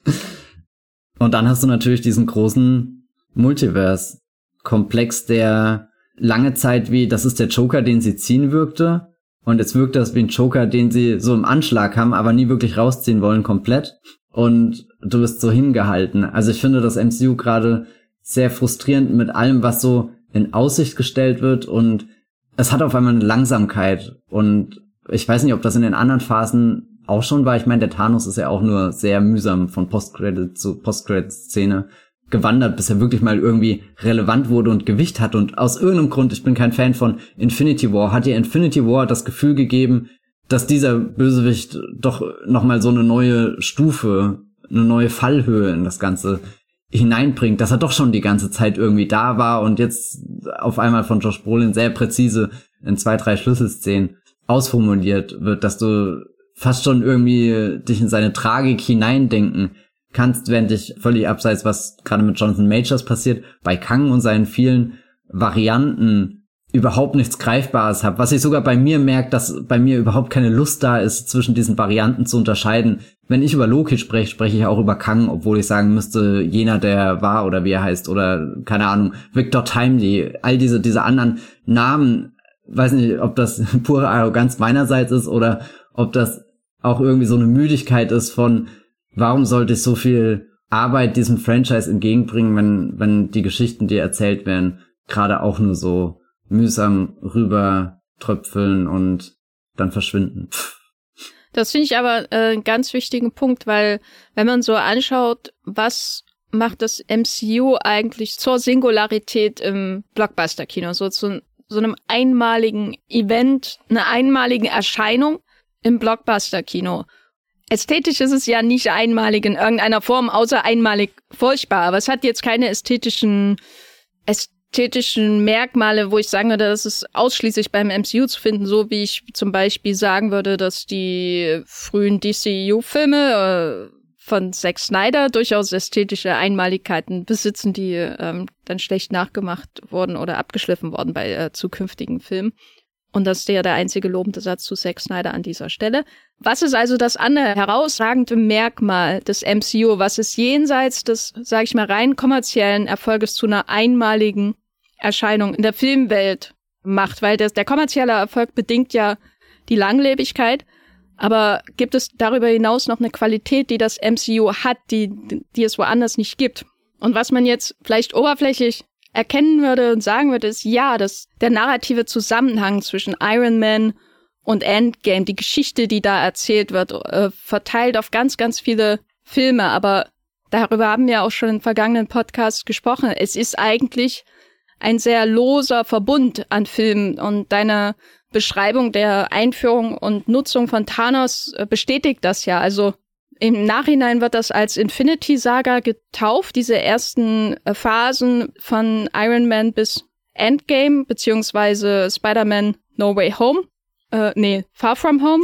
Und dann hast du natürlich diesen großen Multiverse-Komplex, der lange Zeit wie, das ist der Joker, den sie ziehen wirkte. Und jetzt wirkt das wie ein Joker, den sie so im Anschlag haben, aber nie wirklich rausziehen wollen komplett. Und du bist so hingehalten. Also ich finde das MCU gerade sehr frustrierend mit allem, was so in Aussicht gestellt wird und es hat auf einmal eine Langsamkeit und ich weiß nicht, ob das in den anderen Phasen auch schon war. Ich meine, der Thanos ist ja auch nur sehr mühsam von Post-Credit zu Post-Credit-Szene gewandert, bis er wirklich mal irgendwie relevant wurde und Gewicht hat. Und aus irgendeinem Grund, ich bin kein Fan von Infinity War, hat dir Infinity War das Gefühl gegeben, dass dieser Bösewicht doch nochmal so eine neue Stufe, eine neue Fallhöhe in das Ganze hineinbringt, dass er doch schon die ganze Zeit irgendwie da war und jetzt auf einmal von Josh Brolin sehr präzise in zwei, drei Schlüsselszenen ausformuliert wird, dass du fast schon irgendwie dich in seine Tragik hineindenken kannst, während dich völlig abseits, was gerade mit Jonathan Majors passiert, bei Kang und seinen vielen Varianten überhaupt nichts Greifbares habe. Was ich sogar bei mir merke, dass bei mir überhaupt keine Lust da ist, zwischen diesen Varianten zu unterscheiden. Wenn ich über Loki spreche, spreche ich auch über Kang, obwohl ich sagen müsste, jener, der war oder wie er heißt oder keine Ahnung, Victor Timely, all diese, diese anderen Namen, weiß nicht, ob das pure Arroganz meinerseits ist oder ob das auch irgendwie so eine Müdigkeit ist von, warum sollte ich so viel Arbeit diesem Franchise entgegenbringen, wenn, wenn die Geschichten, die erzählt werden, gerade auch nur so mühsam rüber tröpfeln und dann verschwinden. Das finde ich aber äh, einen ganz wichtigen Punkt, weil wenn man so anschaut, was macht das MCU eigentlich zur Singularität im Blockbuster-Kino, so zu so einem einmaligen Event, einer einmaligen Erscheinung im Blockbuster-Kino. Ästhetisch ist es ja nicht einmalig in irgendeiner Form, außer einmalig furchtbar, aber es hat jetzt keine ästhetischen Äst ästhetischen Merkmale, wo ich sagen würde, das ist ausschließlich beim MCU zu finden, so wie ich zum Beispiel sagen würde, dass die frühen DCU-Filme äh, von Zack Snyder durchaus ästhetische Einmaligkeiten besitzen, die ähm, dann schlecht nachgemacht wurden oder abgeschliffen worden bei äh, zukünftigen Filmen. Und das ist ja der einzige lobende Satz zu Zack Snyder an dieser Stelle. Was ist also das andere herausragende Merkmal des MCU, was es jenseits des, sag ich mal, rein kommerziellen Erfolges zu einer einmaligen Erscheinung in der Filmwelt macht? Weil das, der kommerzielle Erfolg bedingt ja die Langlebigkeit. Aber gibt es darüber hinaus noch eine Qualität, die das MCU hat, die, die es woanders nicht gibt? Und was man jetzt vielleicht oberflächlich erkennen würde und sagen würde, ist ja, dass der narrative Zusammenhang zwischen Iron Man und Endgame, die Geschichte, die da erzählt wird, äh, verteilt auf ganz, ganz viele Filme. Aber darüber haben wir auch schon in vergangenen Podcasts gesprochen. Es ist eigentlich ein sehr loser Verbund an Filmen und deine Beschreibung der Einführung und Nutzung von Thanos äh, bestätigt das ja. Also im Nachhinein wird das als Infinity Saga getauft, diese ersten äh, Phasen von Iron Man bis Endgame, beziehungsweise Spider-Man No Way Home. Äh, nee, Far From Home.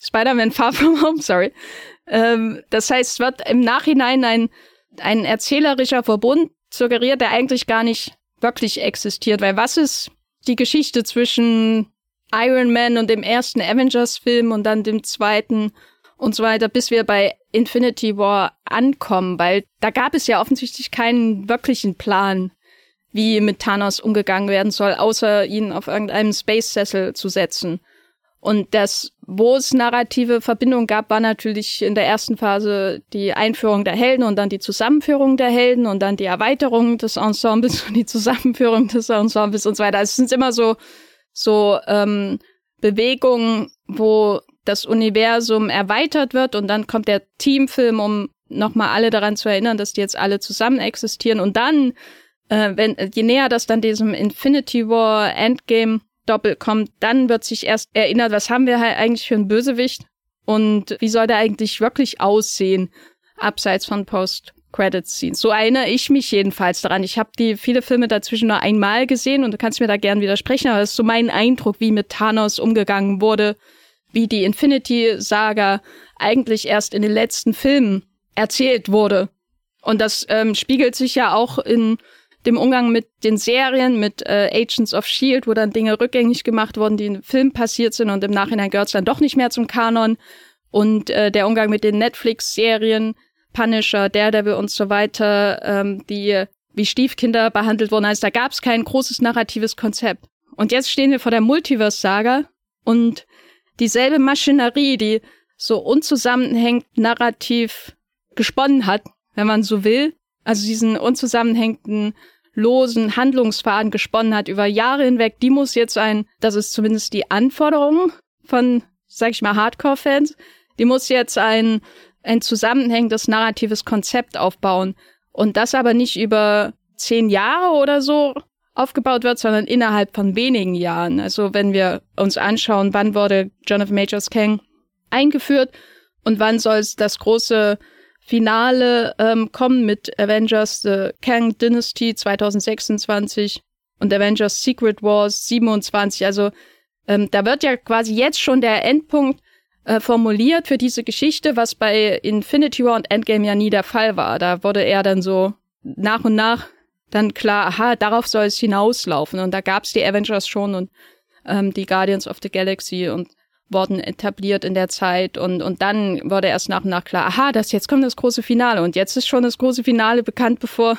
Spider-Man Far From Home, sorry. Ähm, das heißt, wird im Nachhinein ein, ein erzählerischer Verbund suggeriert, der eigentlich gar nicht wirklich existiert. Weil was ist die Geschichte zwischen Iron Man und dem ersten Avengers-Film und dann dem zweiten und so weiter, bis wir bei Infinity War ankommen, weil da gab es ja offensichtlich keinen wirklichen Plan, wie mit Thanos umgegangen werden soll, außer ihn auf irgendeinem Space-Sessel zu setzen. Und das, wo es narrative Verbindung gab, war natürlich in der ersten Phase die Einführung der Helden und dann die Zusammenführung der Helden und dann die Erweiterung des Ensembles und die Zusammenführung des Ensembles und so weiter. Also es sind immer so, so ähm, Bewegungen, wo das Universum erweitert wird und dann kommt der Teamfilm, um nochmal alle daran zu erinnern, dass die jetzt alle zusammen existieren. Und dann, äh, wenn, je näher das dann diesem Infinity War Endgame Doppel kommt, dann wird sich erst erinnert, was haben wir halt eigentlich für einen Bösewicht und wie soll der eigentlich wirklich aussehen, abseits von Post. Credits Scenes. So erinnere ich mich jedenfalls daran. Ich habe die viele Filme dazwischen nur einmal gesehen und du kannst mir da gern widersprechen, aber das ist so mein Eindruck, wie mit Thanos umgegangen wurde wie die Infinity-Saga eigentlich erst in den letzten Filmen erzählt wurde. Und das ähm, spiegelt sich ja auch in dem Umgang mit den Serien, mit äh, Agents of Shield, wo dann Dinge rückgängig gemacht wurden, die im Film passiert sind und im Nachhinein gehört es dann doch nicht mehr zum Kanon. Und äh, der Umgang mit den Netflix-Serien, Punisher, Daredevil und so weiter, ähm, die wie Stiefkinder behandelt wurden. Also da gab es kein großes narratives Konzept. Und jetzt stehen wir vor der Multiverse-Saga und dieselbe Maschinerie, die so unzusammenhängend narrativ gesponnen hat, wenn man so will, also diesen unzusammenhängenden losen Handlungsfaden gesponnen hat über Jahre hinweg, die muss jetzt ein, das ist zumindest die Anforderung von, sag ich mal, Hardcore-Fans, die muss jetzt ein, ein zusammenhängendes narratives Konzept aufbauen. Und das aber nicht über zehn Jahre oder so, aufgebaut wird, sondern innerhalb von wenigen Jahren. Also wenn wir uns anschauen, wann wurde Jonathan Majors Kang eingeführt und wann soll es das große Finale ähm, kommen mit Avengers The Kang Dynasty 2026 und Avengers Secret Wars 27. Also ähm, da wird ja quasi jetzt schon der Endpunkt äh, formuliert für diese Geschichte, was bei Infinity War und Endgame ja nie der Fall war. Da wurde er dann so nach und nach dann klar, aha, darauf soll es hinauslaufen. Und da gab es die Avengers schon und ähm, die Guardians of the Galaxy und wurden etabliert in der Zeit und, und dann wurde erst nach und nach klar, aha, das jetzt kommt das große Finale und jetzt ist schon das große Finale bekannt, bevor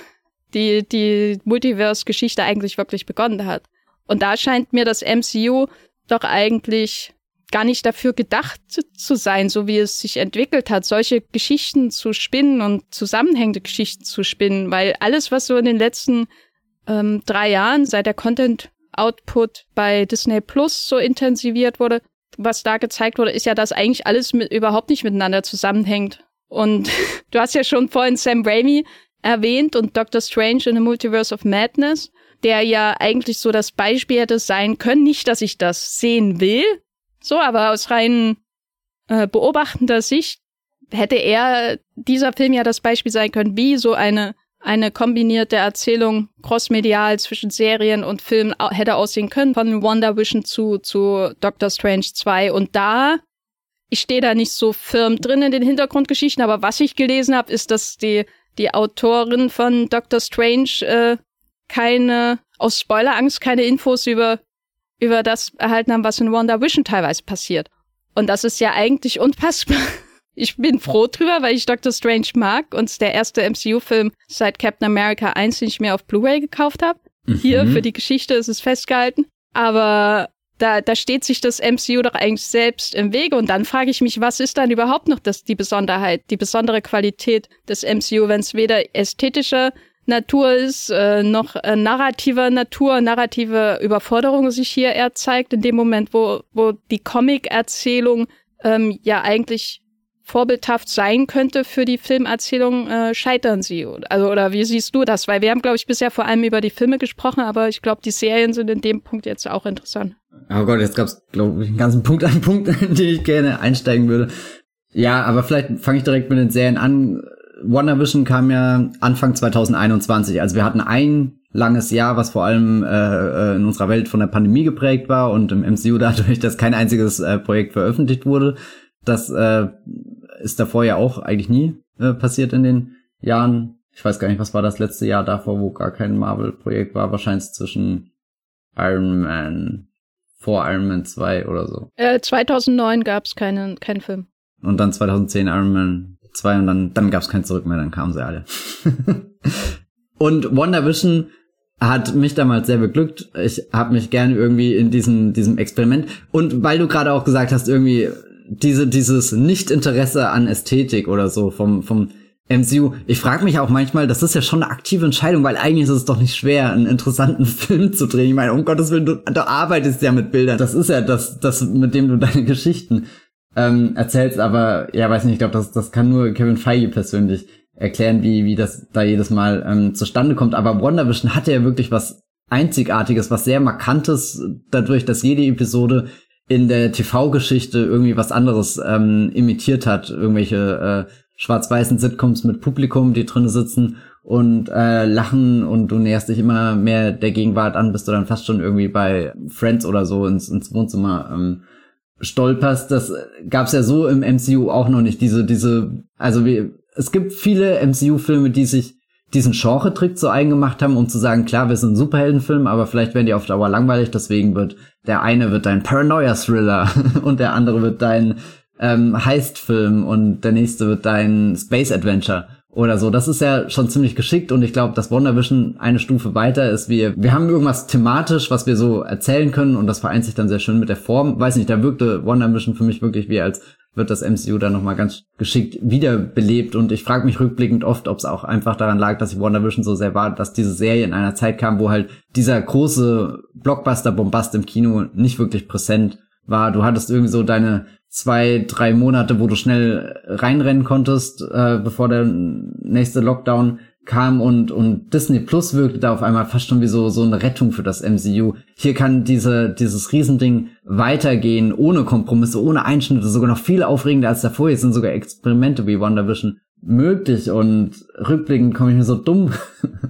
die, die Multiverse-Geschichte eigentlich wirklich begonnen hat. Und da scheint mir das MCU doch eigentlich gar nicht dafür gedacht zu sein, so wie es sich entwickelt hat, solche Geschichten zu spinnen und zusammenhängende Geschichten zu spinnen, weil alles, was so in den letzten ähm, drei Jahren seit der Content Output bei Disney Plus so intensiviert wurde, was da gezeigt wurde, ist ja, dass eigentlich alles mit, überhaupt nicht miteinander zusammenhängt. Und du hast ja schon vorhin Sam Raimi erwähnt und Doctor Strange in the Multiverse of Madness, der ja eigentlich so das Beispiel hätte sein können. Nicht, dass ich das sehen will, so, aber aus rein äh, beobachtender Sicht hätte er dieser Film ja das Beispiel sein können, wie so eine eine kombinierte Erzählung crossmedial zwischen Serien und Film hätte aussehen können, von Wonder Vision zu, zu Doctor Strange 2. Und da, ich stehe da nicht so firm drin in den Hintergrundgeschichten, aber was ich gelesen habe, ist, dass die, die Autorin von Doctor Strange äh, keine, aus Spoilerangst, keine Infos über über das erhalten haben, was in Wonder Vision teilweise passiert. Und das ist ja eigentlich unpassbar. Ich bin froh drüber, weil ich Doctor Strange mag und es der erste MCU-Film seit Captain America 1, den ich mir auf Blu-ray gekauft habe. Mhm. Hier für die Geschichte ist es festgehalten. Aber da, da steht sich das MCU doch eigentlich selbst im Wege. Und dann frage ich mich, was ist dann überhaupt noch das, die Besonderheit, die besondere Qualität des MCU, wenn es weder ästhetischer Natur ist, äh, noch äh, narrativer Natur, narrative Überforderung sich hier eher zeigt, in dem Moment, wo, wo die Comic-Erzählung ähm, ja eigentlich vorbildhaft sein könnte für die Filmerzählung, äh, scheitern sie. Also, oder wie siehst du das? Weil wir haben, glaube ich, bisher vor allem über die Filme gesprochen, aber ich glaube, die Serien sind in dem Punkt jetzt auch interessant. Oh Gott, jetzt gab es, glaube ich, einen ganzen Punkt an Punkten, in die ich gerne einsteigen würde. Ja, aber vielleicht fange ich direkt mit den Serien an WandaVision kam ja Anfang 2021. Also wir hatten ein langes Jahr, was vor allem äh, äh in unserer Welt von der Pandemie geprägt war und im MCU dadurch, dass kein einziges äh, Projekt veröffentlicht wurde. Das äh, ist davor ja auch eigentlich nie äh, passiert in den Jahren. Ich weiß gar nicht, was war das letzte Jahr davor, wo gar kein Marvel-Projekt war. Wahrscheinlich zwischen Iron Man, vor Iron Man 2 oder so. Äh, 2009 gab es keinen, keinen Film. Und dann 2010 Iron Man 2 und dann, dann gab es kein Zurück mehr, dann kamen sie alle. und WandaVision hat mich damals sehr beglückt. Ich habe mich gerne irgendwie in diesem, diesem Experiment. Und weil du gerade auch gesagt hast, irgendwie diese, dieses Nicht-Interesse an Ästhetik oder so vom, vom MCU. Ich frage mich auch manchmal, das ist ja schon eine aktive Entscheidung, weil eigentlich ist es doch nicht schwer, einen interessanten Film zu drehen. Ich meine, um Gottes Willen, du, du arbeitest ja mit Bildern. Das ist ja das, das mit dem du deine Geschichten ähm, erzählst. Aber ja, weiß nicht, ich glaube, das, das kann nur Kevin Feige persönlich erklären, wie, wie das da jedes Mal ähm, zustande kommt. Aber WandaVision hatte ja wirklich was Einzigartiges, was sehr Markantes, dadurch, dass jede Episode in der TV-Geschichte irgendwie was anderes ähm, imitiert hat. Irgendwelche äh, schwarz-weißen Sitcoms mit Publikum, die drinnen sitzen und äh, lachen und du näherst dich immer mehr der Gegenwart an, bis du dann fast schon irgendwie bei Friends oder so ins, ins Wohnzimmer ähm, stolperst. Das gab's ja so im MCU auch noch nicht. Diese, diese, also wie, es gibt viele MCU-Filme, die sich diesen Genre-Trick zu eigen gemacht haben, um zu sagen, klar, wir sind Superheldenfilm, aber vielleicht werden die auf Dauer langweilig, deswegen wird der eine wird dein Paranoia-Thriller und der andere wird dein ähm, Heist-Film und der nächste wird dein Space-Adventure oder so. Das ist ja schon ziemlich geschickt und ich glaube, dass WandaVision eine Stufe weiter ist. Wir, wir haben irgendwas thematisch, was wir so erzählen können und das vereint sich dann sehr schön mit der Form. Weiß nicht, da wirkte WandaVision für mich wirklich wie als wird das MCU dann nochmal ganz geschickt wiederbelebt und ich frage mich rückblickend oft, ob es auch einfach daran lag, dass ich WandaVision so sehr war, dass diese Serie in einer Zeit kam, wo halt dieser große Blockbuster-Bombast im Kino nicht wirklich präsent war. Du hattest irgendwie so deine zwei, drei Monate, wo du schnell reinrennen konntest, äh, bevor der nächste Lockdown kam und, und Disney Plus wirkte da auf einmal fast schon wie so, so eine Rettung für das MCU. Hier kann diese, dieses Riesending weitergehen, ohne Kompromisse, ohne Einschnitte, sogar noch viel aufregender als davor. Jetzt sind sogar Experimente wie WandaVision möglich und rückblickend komme ich mir so dumm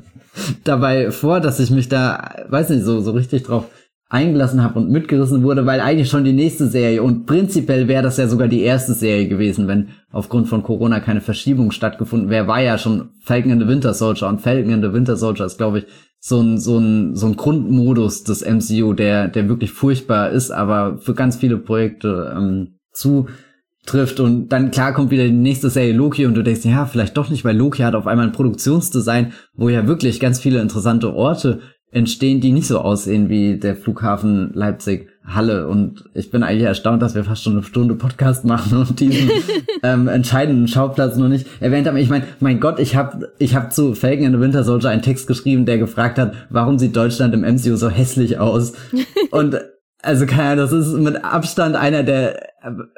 dabei vor, dass ich mich da, weiß nicht, so, so richtig drauf eingelassen habe und mitgerissen wurde, weil eigentlich schon die nächste Serie und prinzipiell wäre das ja sogar die erste Serie gewesen, wenn aufgrund von Corona keine Verschiebung stattgefunden wäre, war ja schon Falcon in the Winter Soldier und Falcon in the Winter Soldier ist, glaube ich, so ein, so ein, so ein Grundmodus des MCU, der, der wirklich furchtbar ist, aber für ganz viele Projekte ähm, zutrifft und dann klar kommt wieder die nächste Serie Loki und du denkst, ja, vielleicht doch nicht, weil Loki hat auf einmal ein Produktionsdesign, wo ja wirklich ganz viele interessante Orte entstehen, die nicht so aussehen wie der Flughafen Leipzig Halle. Und ich bin eigentlich erstaunt, dass wir fast schon eine Stunde Podcast machen und diesen ähm, entscheidenden Schauplatz noch nicht erwähnt haben. Ich meine, mein Gott, ich habe ich hab zu Falcon in the Winter Soldier einen Text geschrieben, der gefragt hat, warum sieht Deutschland im MCU so hässlich aus? Und also keine Ahnung, das ist mit Abstand einer der,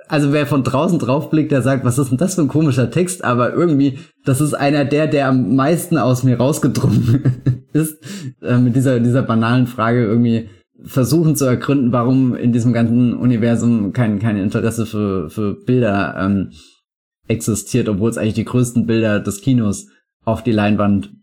also wer von draußen draufblickt, der sagt, was ist denn das für ein komischer Text, aber irgendwie, das ist einer der, der am meisten aus mir rausgedrungen ist, äh, mit dieser, dieser banalen Frage irgendwie versuchen zu ergründen, warum in diesem ganzen Universum kein, kein Interesse für, für Bilder ähm, existiert, obwohl es eigentlich die größten Bilder des Kinos auf die Leinwand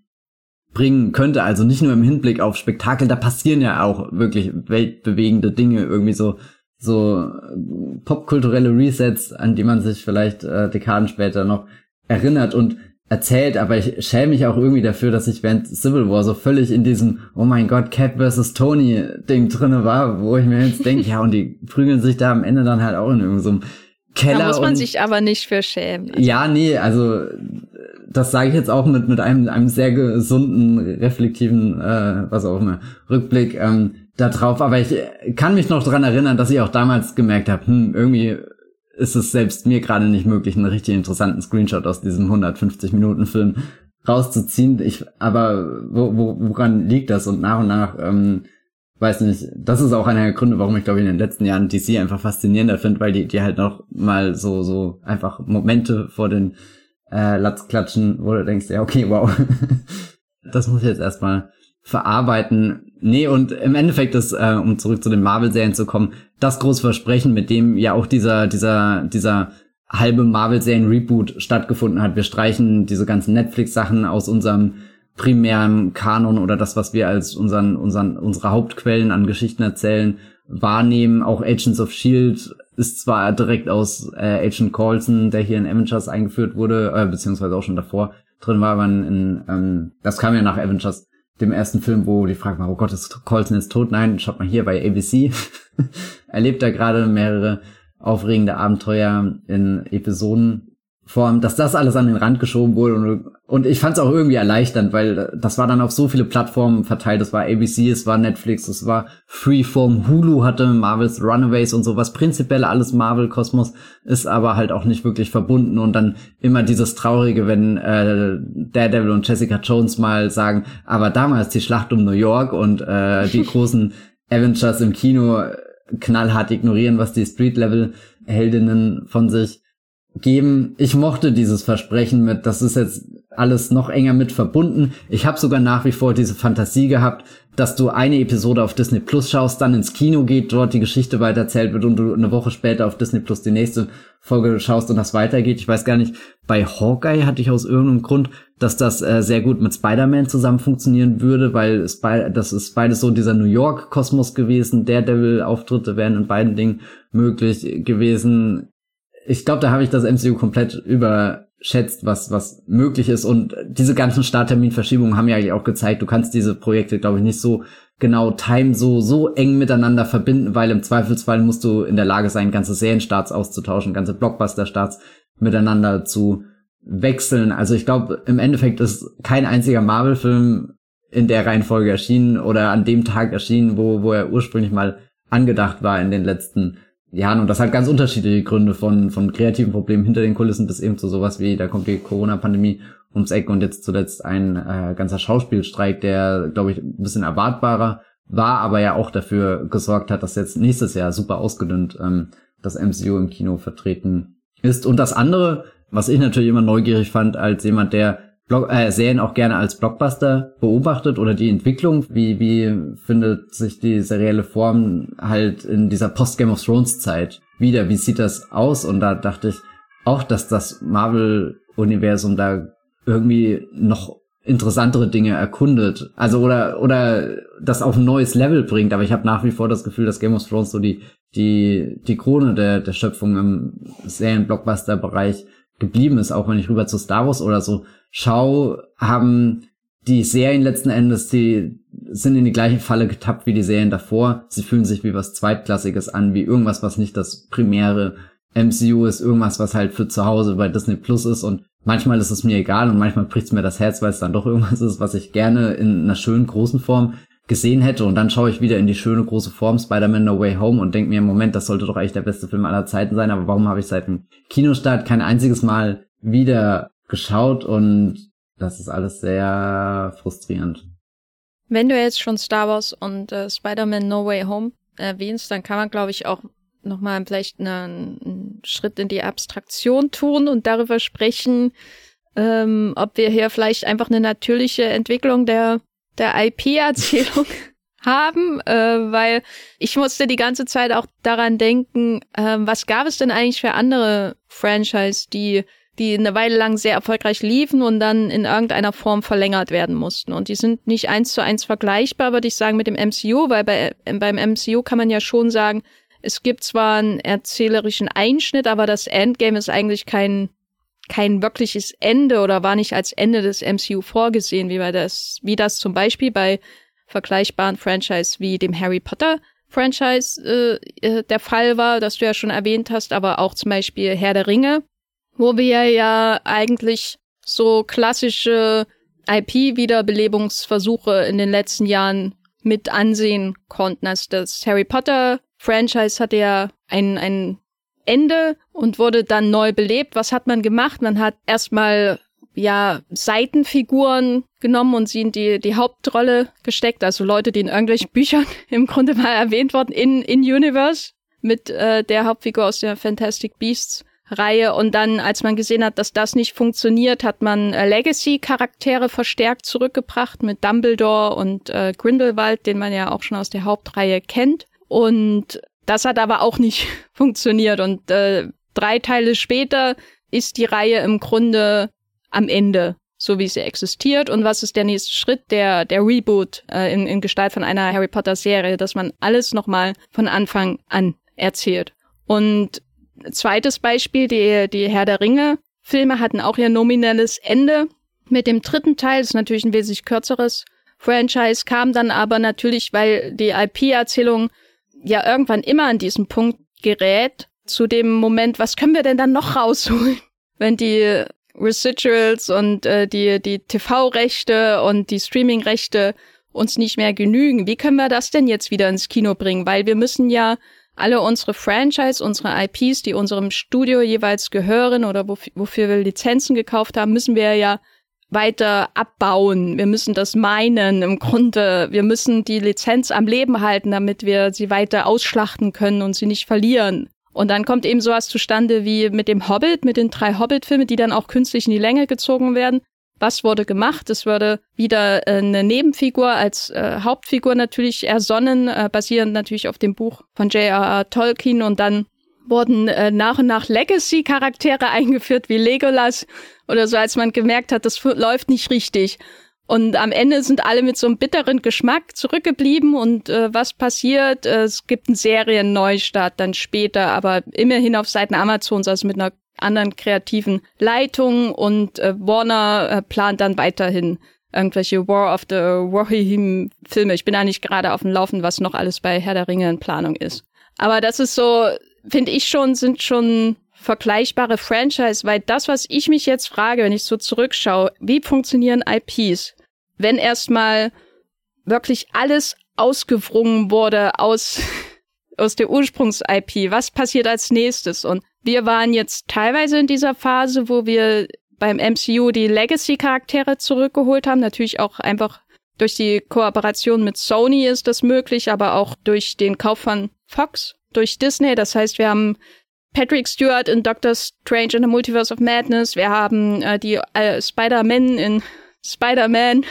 bringen könnte. Also nicht nur im Hinblick auf Spektakel, da passieren ja auch wirklich weltbewegende Dinge, irgendwie so so äh, popkulturelle Resets, an die man sich vielleicht äh, Dekaden später noch erinnert und erzählt, aber ich schäme mich auch irgendwie dafür, dass ich während Civil War so völlig in diesem Oh mein Gott, Cap vs. Tony Ding drinne war, wo ich mir jetzt denke, ja, und die prügeln sich da am Ende dann halt auch in irgendeinem so Keller. Da muss man sich aber nicht für schämen. Also. Ja, nee, also das sage ich jetzt auch mit, mit einem, einem sehr gesunden, reflektiven, äh, was auch immer, Rückblick ähm, da drauf. Aber ich kann mich noch dran erinnern, dass ich auch damals gemerkt habe, hm, irgendwie ist es selbst mir gerade nicht möglich, einen richtig interessanten Screenshot aus diesem 150-Minuten-Film rauszuziehen. Ich, aber wo, wo, woran liegt das? Und nach und nach, ähm, weiß nicht, das ist auch einer der Gründe, warum ich glaube in den letzten Jahren DC einfach faszinierender finde, weil die, die halt noch mal so, so einfach Momente vor den äh, Latz klatschen, wo du denkst, ja, okay, wow. das muss ich jetzt erstmal verarbeiten. Nee, und im Endeffekt ist, äh, um zurück zu den Marvel-Serien zu kommen, das große Versprechen, mit dem ja auch dieser, dieser, dieser halbe Marvel-Serien-Reboot stattgefunden hat. Wir streichen diese ganzen Netflix-Sachen aus unserem primären Kanon oder das, was wir als unseren, unseren, unsere Hauptquellen an Geschichten erzählen wahrnehmen. Auch Agents of Shield ist zwar direkt aus äh, Agent Coulson, der hier in Avengers eingeführt wurde, äh, beziehungsweise auch schon davor drin war, aber in, ähm, das kam ja nach Avengers, dem ersten Film, wo die Frage war, oh Gott, ist Coulson jetzt tot? Nein, schaut mal hier bei ABC. Erlebt er gerade mehrere aufregende Abenteuer in Episoden Form, dass das alles an den Rand geschoben wurde und, und ich fand es auch irgendwie erleichternd, weil das war dann auf so viele Plattformen verteilt. Es war ABC, es war Netflix, es war Freeform, Hulu hatte Marvels Runaways und sowas. Prinzipiell alles Marvel-Kosmos ist aber halt auch nicht wirklich verbunden und dann immer dieses Traurige, wenn äh, Daredevil und Jessica Jones mal sagen, aber damals die Schlacht um New York und äh, die großen Avengers im Kino knallhart ignorieren, was die Street-Level-Heldinnen von sich geben. Ich mochte dieses Versprechen mit, das ist jetzt alles noch enger mit verbunden. Ich habe sogar nach wie vor diese Fantasie gehabt, dass du eine Episode auf Disney Plus schaust, dann ins Kino geht, dort die Geschichte weiterzählt wird und du eine Woche später auf Disney Plus die nächste Folge schaust und das weitergeht. Ich weiß gar nicht, bei Hawkeye hatte ich aus irgendeinem Grund, dass das äh, sehr gut mit Spider-Man zusammen funktionieren würde, weil Spy das ist beides so dieser New York-Kosmos gewesen. Daredevil-Auftritte wären in beiden Dingen möglich gewesen ich glaube, da habe ich das MCU komplett überschätzt, was, was möglich ist. Und diese ganzen Startterminverschiebungen haben ja eigentlich auch gezeigt, du kannst diese Projekte, glaube ich, nicht so genau time so, so eng miteinander verbinden, weil im Zweifelsfall musst du in der Lage sein, ganze Serienstarts auszutauschen, ganze Blockbuster-Starts miteinander zu wechseln. Also ich glaube, im Endeffekt ist kein einziger Marvel-Film in der Reihenfolge erschienen oder an dem Tag erschienen, wo, wo er ursprünglich mal angedacht war in den letzten ja, und das hat ganz unterschiedliche Gründe von, von kreativen Problemen hinter den Kulissen bis eben zu sowas wie, da kommt die Corona-Pandemie ums Eck und jetzt zuletzt ein äh, ganzer Schauspielstreik, der, glaube ich, ein bisschen erwartbarer war, aber ja auch dafür gesorgt hat, dass jetzt nächstes Jahr super ausgedünnt ähm, das MCU im Kino vertreten ist. Und das andere, was ich natürlich immer neugierig fand, als jemand, der Blog äh, Serien auch gerne als Blockbuster beobachtet oder die Entwicklung? Wie, wie findet sich die serielle Form halt in dieser Post-Game of Thrones Zeit wieder? Wie sieht das aus? Und da dachte ich auch, dass das Marvel-Universum da irgendwie noch interessantere Dinge erkundet. Also oder oder das auf ein neues Level bringt. Aber ich habe nach wie vor das Gefühl, dass Game of Thrones so die die die Krone der der Schöpfung im Serien-Blockbuster-Bereich geblieben ist. Auch wenn ich rüber zu Star Wars oder so Schau haben die Serien letzten Endes, die sind in die gleiche Falle getappt wie die Serien davor. Sie fühlen sich wie was Zweitklassiges an, wie irgendwas, was nicht das primäre MCU ist, irgendwas, was halt für zu Hause bei Disney Plus ist. Und manchmal ist es mir egal und manchmal bricht es mir das Herz, weil es dann doch irgendwas ist, was ich gerne in einer schönen großen Form gesehen hätte. Und dann schaue ich wieder in die schöne große Form Spider-Man No Way Home und denke mir, im Moment, das sollte doch eigentlich der beste Film aller Zeiten sein, aber warum habe ich seit dem Kinostart kein einziges Mal wieder geschaut und das ist alles sehr frustrierend. Wenn du jetzt schon Star Wars und äh, Spider-Man No Way Home erwähnst, dann kann man, glaube ich, auch nochmal vielleicht einen, einen Schritt in die Abstraktion tun und darüber sprechen, ähm, ob wir hier vielleicht einfach eine natürliche Entwicklung der, der IP-Erzählung haben, äh, weil ich musste die ganze Zeit auch daran denken, äh, was gab es denn eigentlich für andere Franchise, die die eine Weile lang sehr erfolgreich liefen und dann in irgendeiner Form verlängert werden mussten. Und die sind nicht eins zu eins vergleichbar, würde ich sagen, mit dem MCU, weil bei, beim MCU kann man ja schon sagen, es gibt zwar einen erzählerischen Einschnitt, aber das Endgame ist eigentlich kein, kein wirkliches Ende oder war nicht als Ende des MCU vorgesehen, wie, bei das, wie das zum Beispiel bei vergleichbaren Franchise wie dem Harry Potter Franchise äh, äh, der Fall war, das du ja schon erwähnt hast, aber auch zum Beispiel Herr der Ringe wo wir ja eigentlich so klassische IP-Wiederbelebungsversuche in den letzten Jahren mit ansehen konnten. Also das Harry Potter Franchise hatte ja ein, ein Ende und wurde dann neu belebt. Was hat man gemacht? Man hat erstmal ja Seitenfiguren genommen und sie in die, die Hauptrolle gesteckt, also Leute, die in irgendwelchen Büchern im Grunde mal erwähnt wurden in, in Universe mit äh, der Hauptfigur aus der Fantastic Beasts Reihe. Und dann, als man gesehen hat, dass das nicht funktioniert, hat man äh, Legacy-Charaktere verstärkt zurückgebracht mit Dumbledore und äh, Grindelwald, den man ja auch schon aus der Hauptreihe kennt. Und das hat aber auch nicht funktioniert. Und äh, drei Teile später ist die Reihe im Grunde am Ende. so wie sie existiert und was ist der nächste Schritt, der, der Reboot äh, in, in Gestalt von einer Harry Potter Serie, dass man alles nochmal von Anfang an erzählt. Und zweites Beispiel, die, die Herr der Ringe Filme hatten auch ihr nominelles Ende. Mit dem dritten Teil, ist natürlich ein wesentlich kürzeres Franchise, kam dann aber natürlich, weil die IP-Erzählung ja irgendwann immer an diesem Punkt gerät, zu dem Moment, was können wir denn dann noch rausholen, wenn die Residuals und äh, die, die TV-Rechte und die Streaming-Rechte uns nicht mehr genügen. Wie können wir das denn jetzt wieder ins Kino bringen? Weil wir müssen ja alle unsere Franchise, unsere IPs, die unserem Studio jeweils gehören oder wofür, wir Lizenzen gekauft haben, müssen wir ja weiter abbauen. Wir müssen das meinen im Grunde. Wir müssen die Lizenz am Leben halten, damit wir sie weiter ausschlachten können und sie nicht verlieren. Und dann kommt eben sowas zustande wie mit dem Hobbit, mit den drei Hobbit-Filmen, die dann auch künstlich in die Länge gezogen werden. Was wurde gemacht? Es wurde wieder äh, eine Nebenfigur als äh, Hauptfigur natürlich ersonnen, äh, basierend natürlich auf dem Buch von J.R.R. Tolkien und dann wurden äh, nach und nach Legacy-Charaktere eingeführt wie Legolas oder so, als man gemerkt hat, das läuft nicht richtig. Und am Ende sind alle mit so einem bitteren Geschmack zurückgeblieben und äh, was passiert? Äh, es gibt einen Serienneustart dann später, aber immerhin auf Seiten Amazons, also mit einer anderen kreativen Leitung und äh, Warner äh, plant dann weiterhin irgendwelche War of the Rohirrim Filme. Ich bin eigentlich gerade auf dem Laufen, was noch alles bei Herr der Ringe in Planung ist. Aber das ist so, finde ich schon, sind schon vergleichbare Franchise, weil das, was ich mich jetzt frage, wenn ich so zurückschaue, wie funktionieren IPs? Wenn erstmal wirklich alles ausgewrungen wurde aus, aus der Ursprungs-IP, was passiert als nächstes? Und wir waren jetzt teilweise in dieser Phase, wo wir beim MCU die Legacy-Charaktere zurückgeholt haben, natürlich auch einfach durch die Kooperation mit Sony ist das möglich, aber auch durch den Kauf von Fox, durch Disney. Das heißt, wir haben Patrick Stewart in Doctor Strange in the Multiverse of Madness, wir haben äh, die äh, Spider-Man in Spider-Man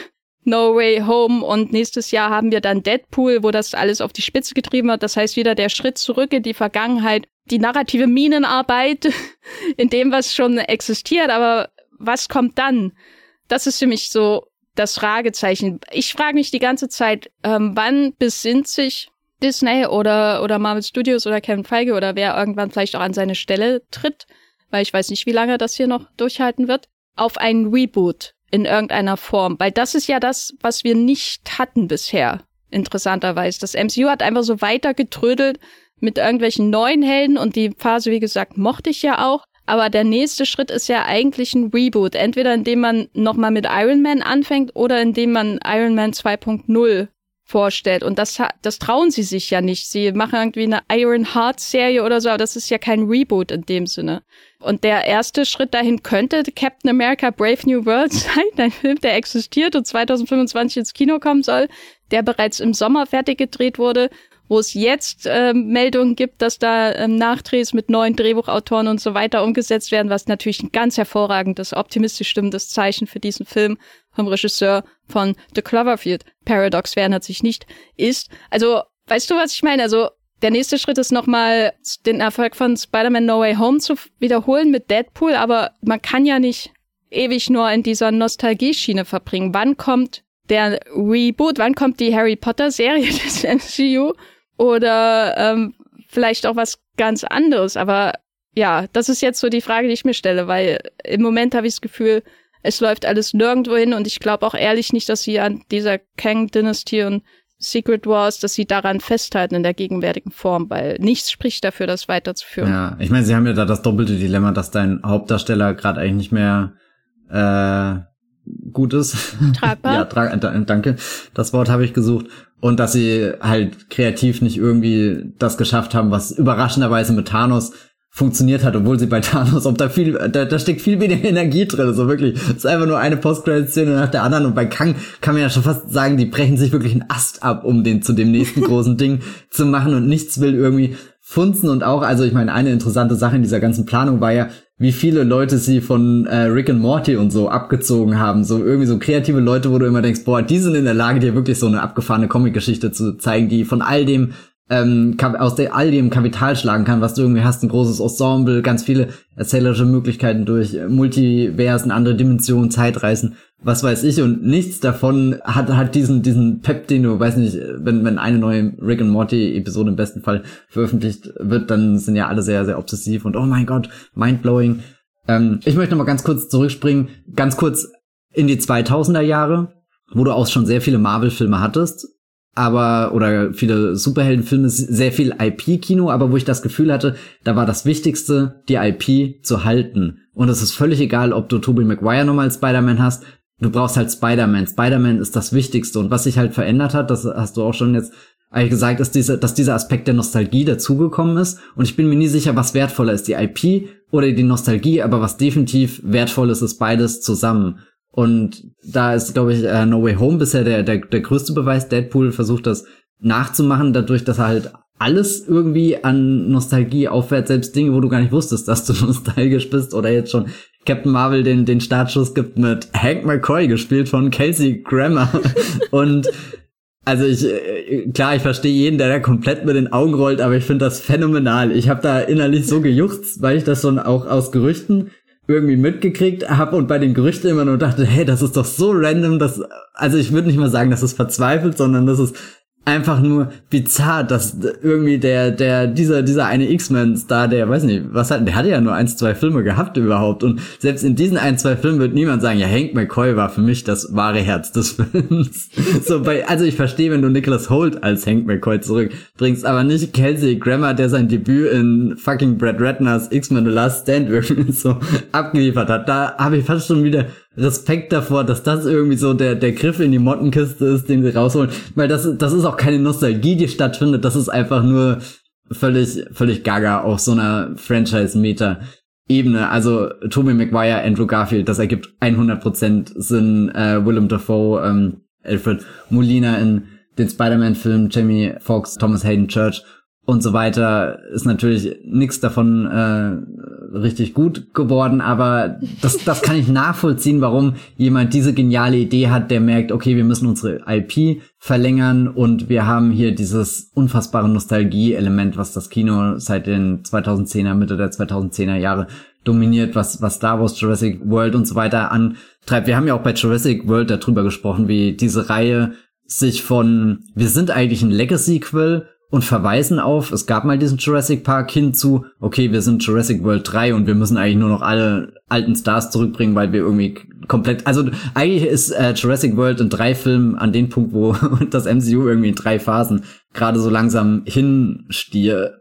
No Way Home und nächstes Jahr haben wir dann Deadpool, wo das alles auf die Spitze getrieben wird. Das heißt wieder der Schritt zurück in die Vergangenheit, die narrative Minenarbeit in dem, was schon existiert. Aber was kommt dann? Das ist für mich so das Fragezeichen. Ich frage mich die ganze Zeit, ähm, wann besinnt sich Disney oder, oder Marvel Studios oder Kevin Feige oder wer irgendwann vielleicht auch an seine Stelle tritt, weil ich weiß nicht, wie lange das hier noch durchhalten wird, auf einen Reboot in irgendeiner Form. Weil das ist ja das, was wir nicht hatten bisher, interessanterweise. Das MCU hat einfach so weiter getrödelt mit irgendwelchen neuen Helden und die Phase, wie gesagt, mochte ich ja auch. Aber der nächste Schritt ist ja eigentlich ein Reboot. Entweder indem man nochmal mit Iron Man anfängt oder indem man Iron Man 2.0 vorstellt. Und das, das trauen sie sich ja nicht. Sie machen irgendwie eine Iron Heart Serie oder so, aber das ist ja kein Reboot in dem Sinne. Und der erste Schritt dahin könnte Captain America Brave New World sein, ein Film, der existiert und 2025 ins Kino kommen soll, der bereits im Sommer fertig gedreht wurde, wo es jetzt äh, Meldungen gibt, dass da ähm, Nachdrehs mit neuen Drehbuchautoren und so weiter umgesetzt werden, was natürlich ein ganz hervorragendes, optimistisch stimmendes Zeichen für diesen Film vom Regisseur von The Cloverfield Paradox, wer sich nicht, ist. Also, weißt du, was ich meine? Also, der nächste Schritt ist nochmal den Erfolg von Spider-Man No Way Home zu wiederholen mit Deadpool, aber man kann ja nicht ewig nur in dieser Nostalgie-Schiene verbringen. Wann kommt der Reboot? Wann kommt die Harry Potter-Serie des MCU? Oder ähm, vielleicht auch was ganz anderes. Aber ja, das ist jetzt so die Frage, die ich mir stelle, weil im Moment habe ich das Gefühl, es läuft alles nirgendwo hin und ich glaube auch ehrlich nicht, dass sie an dieser Kang-Dynastie und Secret Wars, dass sie daran festhalten in der gegenwärtigen Form, weil nichts spricht dafür, das weiterzuführen. Ja, ich meine, sie haben ja da das doppelte Dilemma, dass dein Hauptdarsteller gerade eigentlich nicht mehr äh, gut ist. Tragbar. ja, tra danke. Das Wort habe ich gesucht. Und dass sie halt kreativ nicht irgendwie das geschafft haben, was überraschenderweise mit Thanos funktioniert hat, obwohl sie bei Thanos, ob da viel, da, da steckt viel weniger Energie drin, so wirklich. Es ist einfach nur eine Post-Credit-Szene nach der anderen und bei Kang kann man ja schon fast sagen, die brechen sich wirklich einen Ast ab, um den zu dem nächsten großen Ding zu machen und nichts will irgendwie funzen und auch, also ich meine, eine interessante Sache in dieser ganzen Planung war ja, wie viele Leute sie von äh, Rick and Morty und so abgezogen haben. So irgendwie so kreative Leute, wo du immer denkst, boah, die sind in der Lage, dir wirklich so eine abgefahrene Comic-Geschichte zu zeigen, die von all dem ähm, aus der, all dem Kapital schlagen kann, was du irgendwie hast, ein großes Ensemble, ganz viele erzählerische Möglichkeiten durch Multiversen, andere Dimensionen, Zeitreisen, was weiß ich, und nichts davon hat, hat diesen, diesen Pep, den du, weiß nicht, wenn, wenn eine neue Rick and Morty Episode im besten Fall veröffentlicht wird, dann sind ja alle sehr, sehr obsessiv und oh mein Gott, mindblowing. Ähm, ich möchte noch mal ganz kurz zurückspringen, ganz kurz in die 2000er Jahre, wo du auch schon sehr viele Marvel-Filme hattest aber oder viele Superheldenfilme, sehr viel IP-Kino, aber wo ich das Gefühl hatte, da war das Wichtigste, die IP zu halten. Und es ist völlig egal, ob du Tobey Maguire nochmal als Spider-Man hast. Du brauchst halt Spider-Man. Spider-Man ist das Wichtigste. Und was sich halt verändert hat, das hast du auch schon jetzt eigentlich gesagt, ist diese, dass dieser Aspekt der Nostalgie dazugekommen ist. Und ich bin mir nie sicher, was wertvoller ist, die IP oder die Nostalgie, aber was definitiv wertvoll ist, ist beides zusammen. Und da ist, glaube ich, uh, No Way Home bisher der, der, der größte Beweis. Deadpool versucht das nachzumachen, dadurch, dass er halt alles irgendwie an Nostalgie aufwärts, selbst Dinge, wo du gar nicht wusstest, dass du nostalgisch bist oder jetzt schon Captain Marvel den, den Startschuss gibt mit Hank McCoy gespielt von Kelsey Grammer und also ich, äh, klar, ich verstehe jeden, der da komplett mit den Augen rollt, aber ich finde das phänomenal. Ich habe da innerlich so gejuchzt, weil ich das schon auch aus Gerüchten irgendwie mitgekriegt habe und bei den Gerüchten immer nur dachte, hey, das ist doch so random, dass also ich würde nicht mal sagen, dass es verzweifelt, sondern das ist einfach nur bizarr, dass irgendwie der, der, dieser, dieser eine X-Men-Star, der, weiß nicht, was hat, der hatte ja nur ein, zwei Filme gehabt überhaupt. Und selbst in diesen ein, zwei Filmen wird niemand sagen, ja, Hank McCoy war für mich das wahre Herz des Films. so bei, also ich verstehe, wenn du Nicholas Holt als Hank McCoy zurückbringst, aber nicht Kelsey Grammer, der sein Debüt in fucking Brad Ratners X-Men The Last Stand irgendwie so abgeliefert hat. Da habe ich fast schon wieder Respekt davor, dass das irgendwie so der, der Griff in die Mottenkiste ist, den sie rausholen. Weil das, das ist auch keine Nostalgie, die stattfindet. Das ist einfach nur völlig, völlig gaga auf so einer Franchise-Meter. Ebene, also Tobey Maguire, Andrew Garfield, das ergibt 100% Sinn, äh, Willem Dafoe, ähm, Alfred Molina in den Spider-Man-Filmen, Jamie Foxx, Thomas Hayden Church und so weiter ist natürlich nichts davon äh, richtig gut geworden, aber das, das kann ich nachvollziehen, warum jemand diese geniale Idee hat, der merkt, okay, wir müssen unsere IP verlängern und wir haben hier dieses unfassbare Nostalgie-Element, was das Kino seit den 2010er, Mitte der 2010er Jahre dominiert, was, was Star Wars, Jurassic World und so weiter antreibt. Wir haben ja auch bei Jurassic World darüber gesprochen, wie diese Reihe sich von, wir sind eigentlich ein Legacy-Quill und verweisen auf, es gab mal diesen Jurassic Park hinzu, okay, wir sind Jurassic World 3 und wir müssen eigentlich nur noch alle alten Stars zurückbringen, weil wir irgendwie komplett, also eigentlich ist äh, Jurassic World in drei Filmen an dem Punkt, wo das MCU irgendwie in drei Phasen gerade so langsam hinstirbt.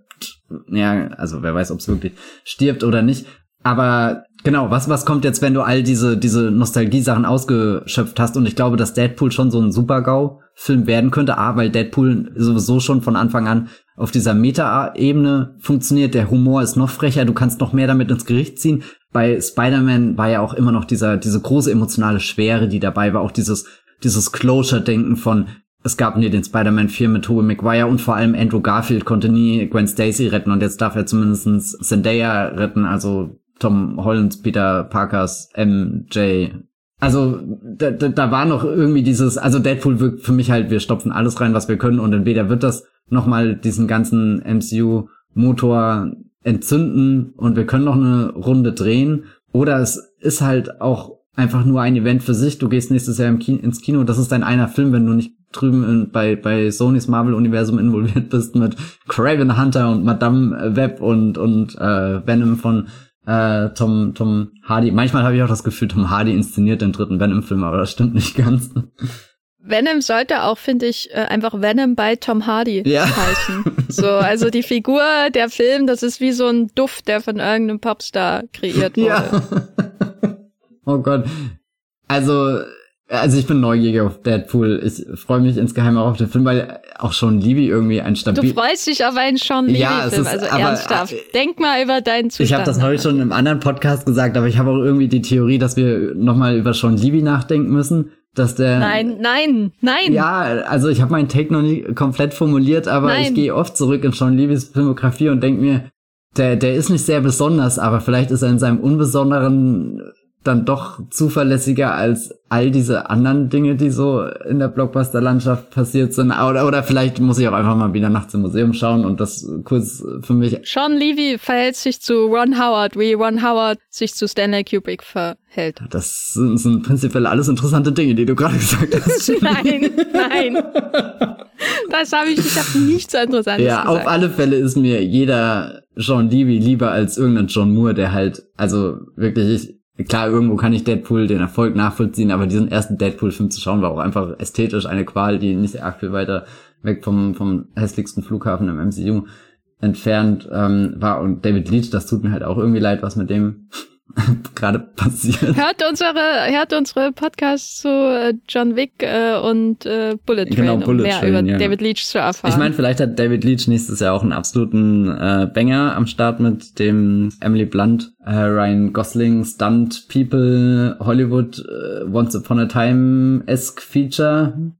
Ja, also wer weiß, ob es wirklich stirbt oder nicht. Aber genau, was, was kommt jetzt, wenn du all diese, diese Nostalgie-Sachen ausgeschöpft hast? Und ich glaube, dass Deadpool schon so ein Super-GAU Film werden könnte. A, weil Deadpool sowieso schon von Anfang an auf dieser Meta-Ebene funktioniert. Der Humor ist noch frecher, du kannst noch mehr damit ins Gericht ziehen. Bei Spider-Man war ja auch immer noch dieser, diese große emotionale Schwere, die dabei war, auch dieses, dieses Closure-Denken von, es gab nie den Spider-Man 4 mit Tobey Maguire und vor allem Andrew Garfield konnte nie Gwen Stacy retten und jetzt darf er zumindest Zendaya retten, also Tom Hollands, Peter Parkers, MJ also da, da, da war noch irgendwie dieses, also Deadpool wirkt für mich halt, wir stopfen alles rein, was wir können und entweder wird das nochmal diesen ganzen MCU-Motor entzünden und wir können noch eine Runde drehen oder es ist halt auch einfach nur ein Event für sich. Du gehst nächstes Jahr Kino, ins Kino, das ist dein einer Film, wenn du nicht drüben in, bei, bei Sonys Marvel-Universum involviert bist mit Craven Hunter und Madame Web und, und äh, Venom von äh, Tom, Tom Hardy. Manchmal habe ich auch das Gefühl, Tom Hardy inszeniert den dritten Venom-Film, aber das stimmt nicht ganz. Venom sollte auch, finde ich, äh, einfach Venom bei Tom Hardy ja. heißen. So, also die Figur, der Film, das ist wie so ein Duft, der von irgendeinem Popstar kreiert wurde. Ja. oh Gott. Also, also ich bin neugierig auf Deadpool. Ich freue mich insgeheim auch auf den Film, weil auch schon Libby irgendwie ein stabil. Du freust dich auf einen Sean Libby ja, Film, also aber, ernsthaft. Denk mal über deinen Zustand. Ich habe das heute schon im anderen Podcast gesagt, aber ich habe auch irgendwie die Theorie, dass wir nochmal über Sean Libby nachdenken müssen. Dass der, nein, nein, nein. Ja, also ich habe meinen Take noch nicht komplett formuliert, aber nein. ich gehe oft zurück in Sean Libys Filmografie und denk mir, der, der ist nicht sehr besonders, aber vielleicht ist er in seinem unbesonderen dann doch zuverlässiger als all diese anderen Dinge, die so in der Blockbuster-Landschaft passiert sind. Oder, oder vielleicht muss ich auch einfach mal wieder nachts im Museum schauen und das kurz für mich. Sean Levy verhält sich zu Ron Howard, wie Ron Howard sich zu Stanley Kubrick verhält. Das sind, sind prinzipiell alles interessante Dinge, die du gerade gesagt hast. nein, nein. Das habe ich, ich habe nichts Interessantes ja, gesagt. auf alle Fälle ist mir jeder Sean Levy lieber als irgendein John Moore, der halt, also wirklich, ich, klar, irgendwo kann ich Deadpool den Erfolg nachvollziehen, aber diesen ersten Deadpool-Film zu schauen war auch einfach ästhetisch eine Qual, die nicht arg viel weiter weg vom, vom hässlichsten Flughafen im MCU entfernt ähm, war. Und David Leach, das tut mir halt auch irgendwie leid, was mit dem gerade passiert. Hört unsere, hört unsere Podcasts zu äh, John Wick äh, und äh, Bullet Train, Genau, Bullet um mehr Train, über ja. David Leach zu erfahren. Ich meine, vielleicht hat David Leach nächstes Jahr auch einen absoluten äh, Banger am Start mit dem Emily Blunt, äh, Ryan Gosling, Stunt People, Hollywood, äh, Once Upon a Time-esque Feature.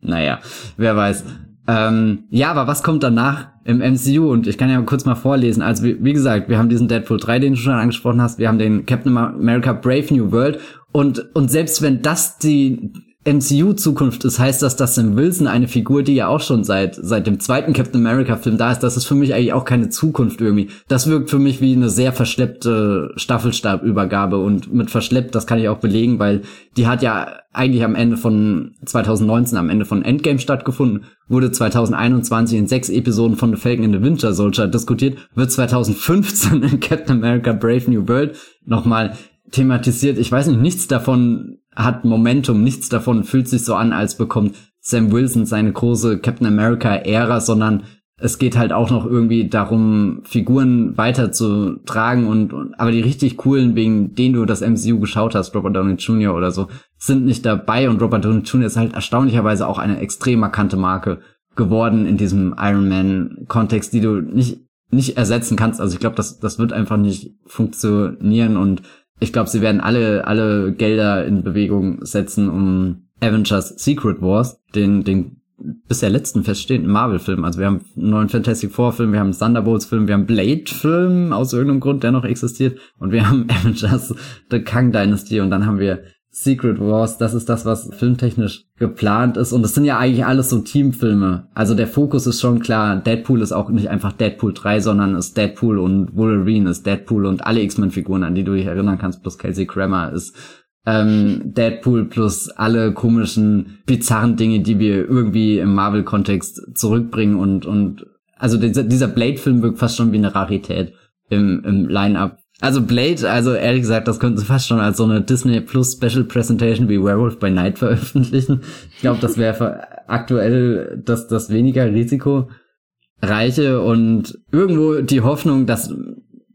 Naja, wer weiß. Ähm, ja, aber was kommt danach im MCU? Und ich kann ja kurz mal vorlesen. Also wie, wie gesagt, wir haben diesen Deadpool 3, den du schon angesprochen hast. Wir haben den Captain America Brave New World. Und, und selbst wenn das die MCU-Zukunft ist, heißt das, dass Sam Wilson eine Figur, die ja auch schon seit, seit dem zweiten Captain America-Film da ist, das ist für mich eigentlich auch keine Zukunft irgendwie. Das wirkt für mich wie eine sehr verschleppte Staffelstabübergabe und mit verschleppt, das kann ich auch belegen, weil die hat ja eigentlich am Ende von 2019, am Ende von Endgame stattgefunden, wurde 2021 in sechs Episoden von The Falcon in the Winter Soldier diskutiert, wird 2015 in Captain America Brave New World nochmal thematisiert. Ich weiß nicht, nichts davon hat Momentum, nichts davon fühlt sich so an, als bekommt Sam Wilson seine große Captain America-Ära, sondern es geht halt auch noch irgendwie darum, Figuren weiterzutragen und, und aber die richtig coolen, wegen denen du das MCU geschaut hast, Robert Downey Jr. oder so, sind nicht dabei und Robert Downey Jr. ist halt erstaunlicherweise auch eine extrem markante Marke geworden in diesem Iron Man-Kontext, die du nicht nicht ersetzen kannst. Also ich glaube, das das wird einfach nicht funktionieren und ich glaube, sie werden alle, alle Gelder in Bewegung setzen, um Avengers Secret Wars, den, den bisher letzten feststehenden Marvel-Film. Also wir haben einen neuen Fantastic Four-Film, wir haben einen Thunderbolts-Film, wir haben Blade-Film aus irgendeinem Grund, der noch existiert. Und wir haben Avengers The Kang Dynasty und dann haben wir Secret Wars, das ist das, was filmtechnisch geplant ist. Und das sind ja eigentlich alles so Teamfilme. Also der Fokus ist schon klar. Deadpool ist auch nicht einfach Deadpool 3, sondern ist Deadpool und Wolverine ist Deadpool und alle X-Men-Figuren, an die du dich erinnern kannst, plus Kelsey Grammer ist ähm, Deadpool plus alle komischen, bizarren Dinge, die wir irgendwie im Marvel-Kontext zurückbringen und, und also dieser, dieser Blade-Film wirkt fast schon wie eine Rarität im, im Line-Up also Blade, also ehrlich gesagt, das könnten sie fast schon als so eine Disney Plus Special Presentation wie Werewolf by Night veröffentlichen. Ich glaube, das wäre aktuell das, das weniger risikoreiche und irgendwo die Hoffnung, dass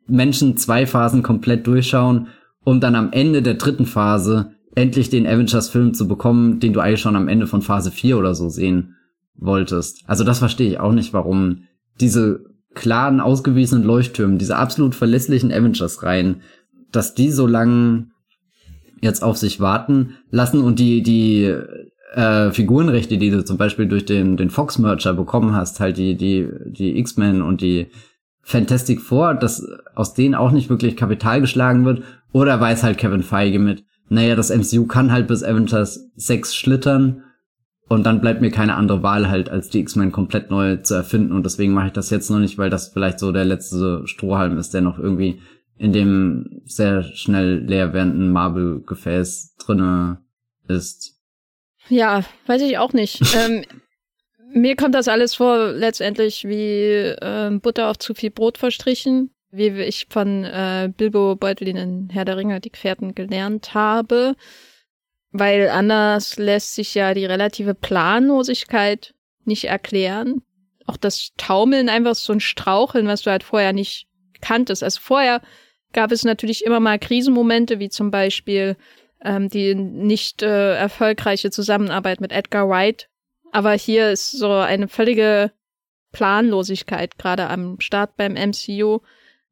Menschen zwei Phasen komplett durchschauen, um dann am Ende der dritten Phase endlich den Avengers-Film zu bekommen, den du eigentlich schon am Ende von Phase 4 oder so sehen wolltest. Also das verstehe ich auch nicht, warum diese klaren, ausgewiesenen Leuchttürmen, diese absolut verlässlichen Avengers-Reihen, dass die so lang jetzt auf sich warten lassen und die, die äh, Figurenrechte, die du zum Beispiel durch den, den Fox-Merger bekommen hast, halt die, die, die X-Men und die Fantastic Four, dass aus denen auch nicht wirklich Kapital geschlagen wird, oder weiß halt Kevin Feige mit, naja, das MCU kann halt bis Avengers 6 schlittern, und dann bleibt mir keine andere Wahl halt, als die X-Men komplett neu zu erfinden. Und deswegen mache ich das jetzt noch nicht, weil das vielleicht so der letzte Strohhalm ist, der noch irgendwie in dem sehr schnell leer werdenden Marble-Gefäß drinne ist. Ja, weiß ich auch nicht. ähm, mir kommt das alles vor letztendlich wie äh, Butter auf zu viel Brot verstrichen, wie ich von äh, Bilbo Beutel in Herr der Ringe, die Gefährten, gelernt habe. Weil anders lässt sich ja die relative Planlosigkeit nicht erklären. Auch das Taumeln einfach so ein Straucheln, was du halt vorher nicht kanntest. Also vorher gab es natürlich immer mal Krisenmomente, wie zum Beispiel ähm, die nicht äh, erfolgreiche Zusammenarbeit mit Edgar Wright. Aber hier ist so eine völlige Planlosigkeit gerade am Start beim MCU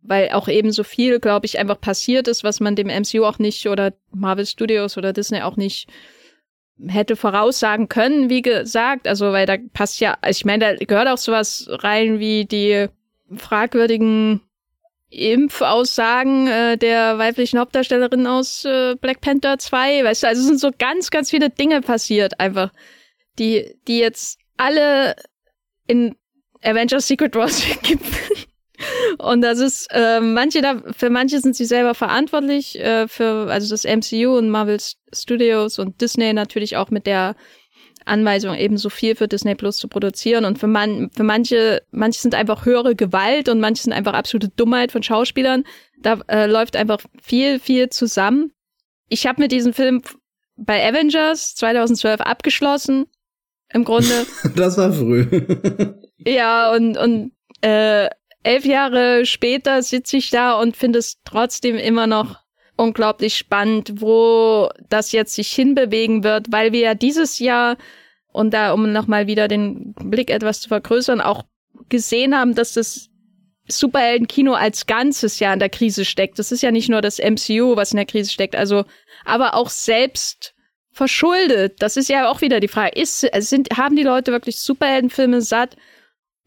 weil auch eben so viel, glaube ich, einfach passiert ist, was man dem MCU auch nicht oder Marvel Studios oder Disney auch nicht hätte voraussagen können, wie gesagt. Also, weil da passt ja, ich meine, da gehört auch sowas rein wie die fragwürdigen Impfaussagen äh, der weiblichen Hauptdarstellerin aus äh, Black Panther 2, weißt du, also es sind so ganz, ganz viele Dinge passiert einfach, die, die jetzt alle in Avengers Secret Wars gipfeln. Und das ist, äh, manche da, für manche sind sie selber verantwortlich, äh, für, also das MCU und Marvel Studios und Disney natürlich auch mit der Anweisung, eben so viel für Disney Plus zu produzieren. Und für, man, für manche, manche sind einfach höhere Gewalt und manche sind einfach absolute Dummheit von Schauspielern. Da äh, läuft einfach viel, viel zusammen. Ich habe mit diesem Film bei Avengers 2012 abgeschlossen. Im Grunde. das war früh. ja, und, und äh, elf Jahre später sitze ich da und finde es trotzdem immer noch unglaublich spannend, wo das jetzt sich hinbewegen wird, weil wir ja dieses Jahr und da, um nochmal wieder den Blick etwas zu vergrößern, auch gesehen haben, dass das Superheldenkino als Ganzes ja in der Krise steckt. Das ist ja nicht nur das MCU, was in der Krise steckt, also, aber auch selbst verschuldet. Das ist ja auch wieder die Frage. Ist, sind, haben die Leute wirklich Superheldenfilme satt?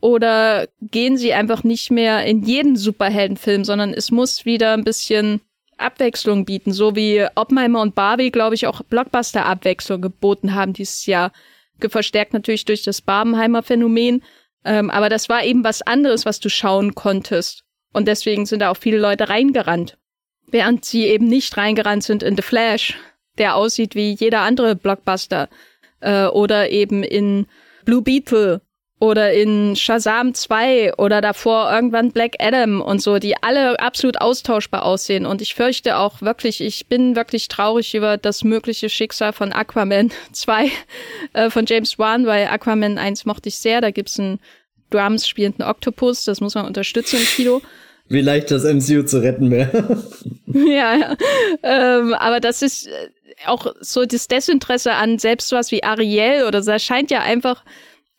Oder gehen sie einfach nicht mehr in jeden Superheldenfilm, sondern es muss wieder ein bisschen Abwechslung bieten, so wie Oppenheimer und Barbie, glaube ich, auch Blockbuster-Abwechslung geboten haben dieses Jahr. Verstärkt natürlich durch das Barbenheimer Phänomen. Ähm, aber das war eben was anderes, was du schauen konntest. Und deswegen sind da auch viele Leute reingerannt. Während sie eben nicht reingerannt sind in The Flash, der aussieht wie jeder andere Blockbuster. Äh, oder eben in Blue Beetle, oder in Shazam 2 oder davor irgendwann Black Adam und so, die alle absolut austauschbar aussehen. Und ich fürchte auch wirklich, ich bin wirklich traurig über das mögliche Schicksal von Aquaman 2 äh, von James Wan, weil Aquaman 1 mochte ich sehr. Da gibt's einen Drums spielenden Oktopus, das muss man unterstützen im Kino. Wie leicht das MCU zu retten wäre. ja, ja. Ähm, aber das ist äh, auch so das Desinteresse an selbst was wie Ariel oder so, das scheint ja einfach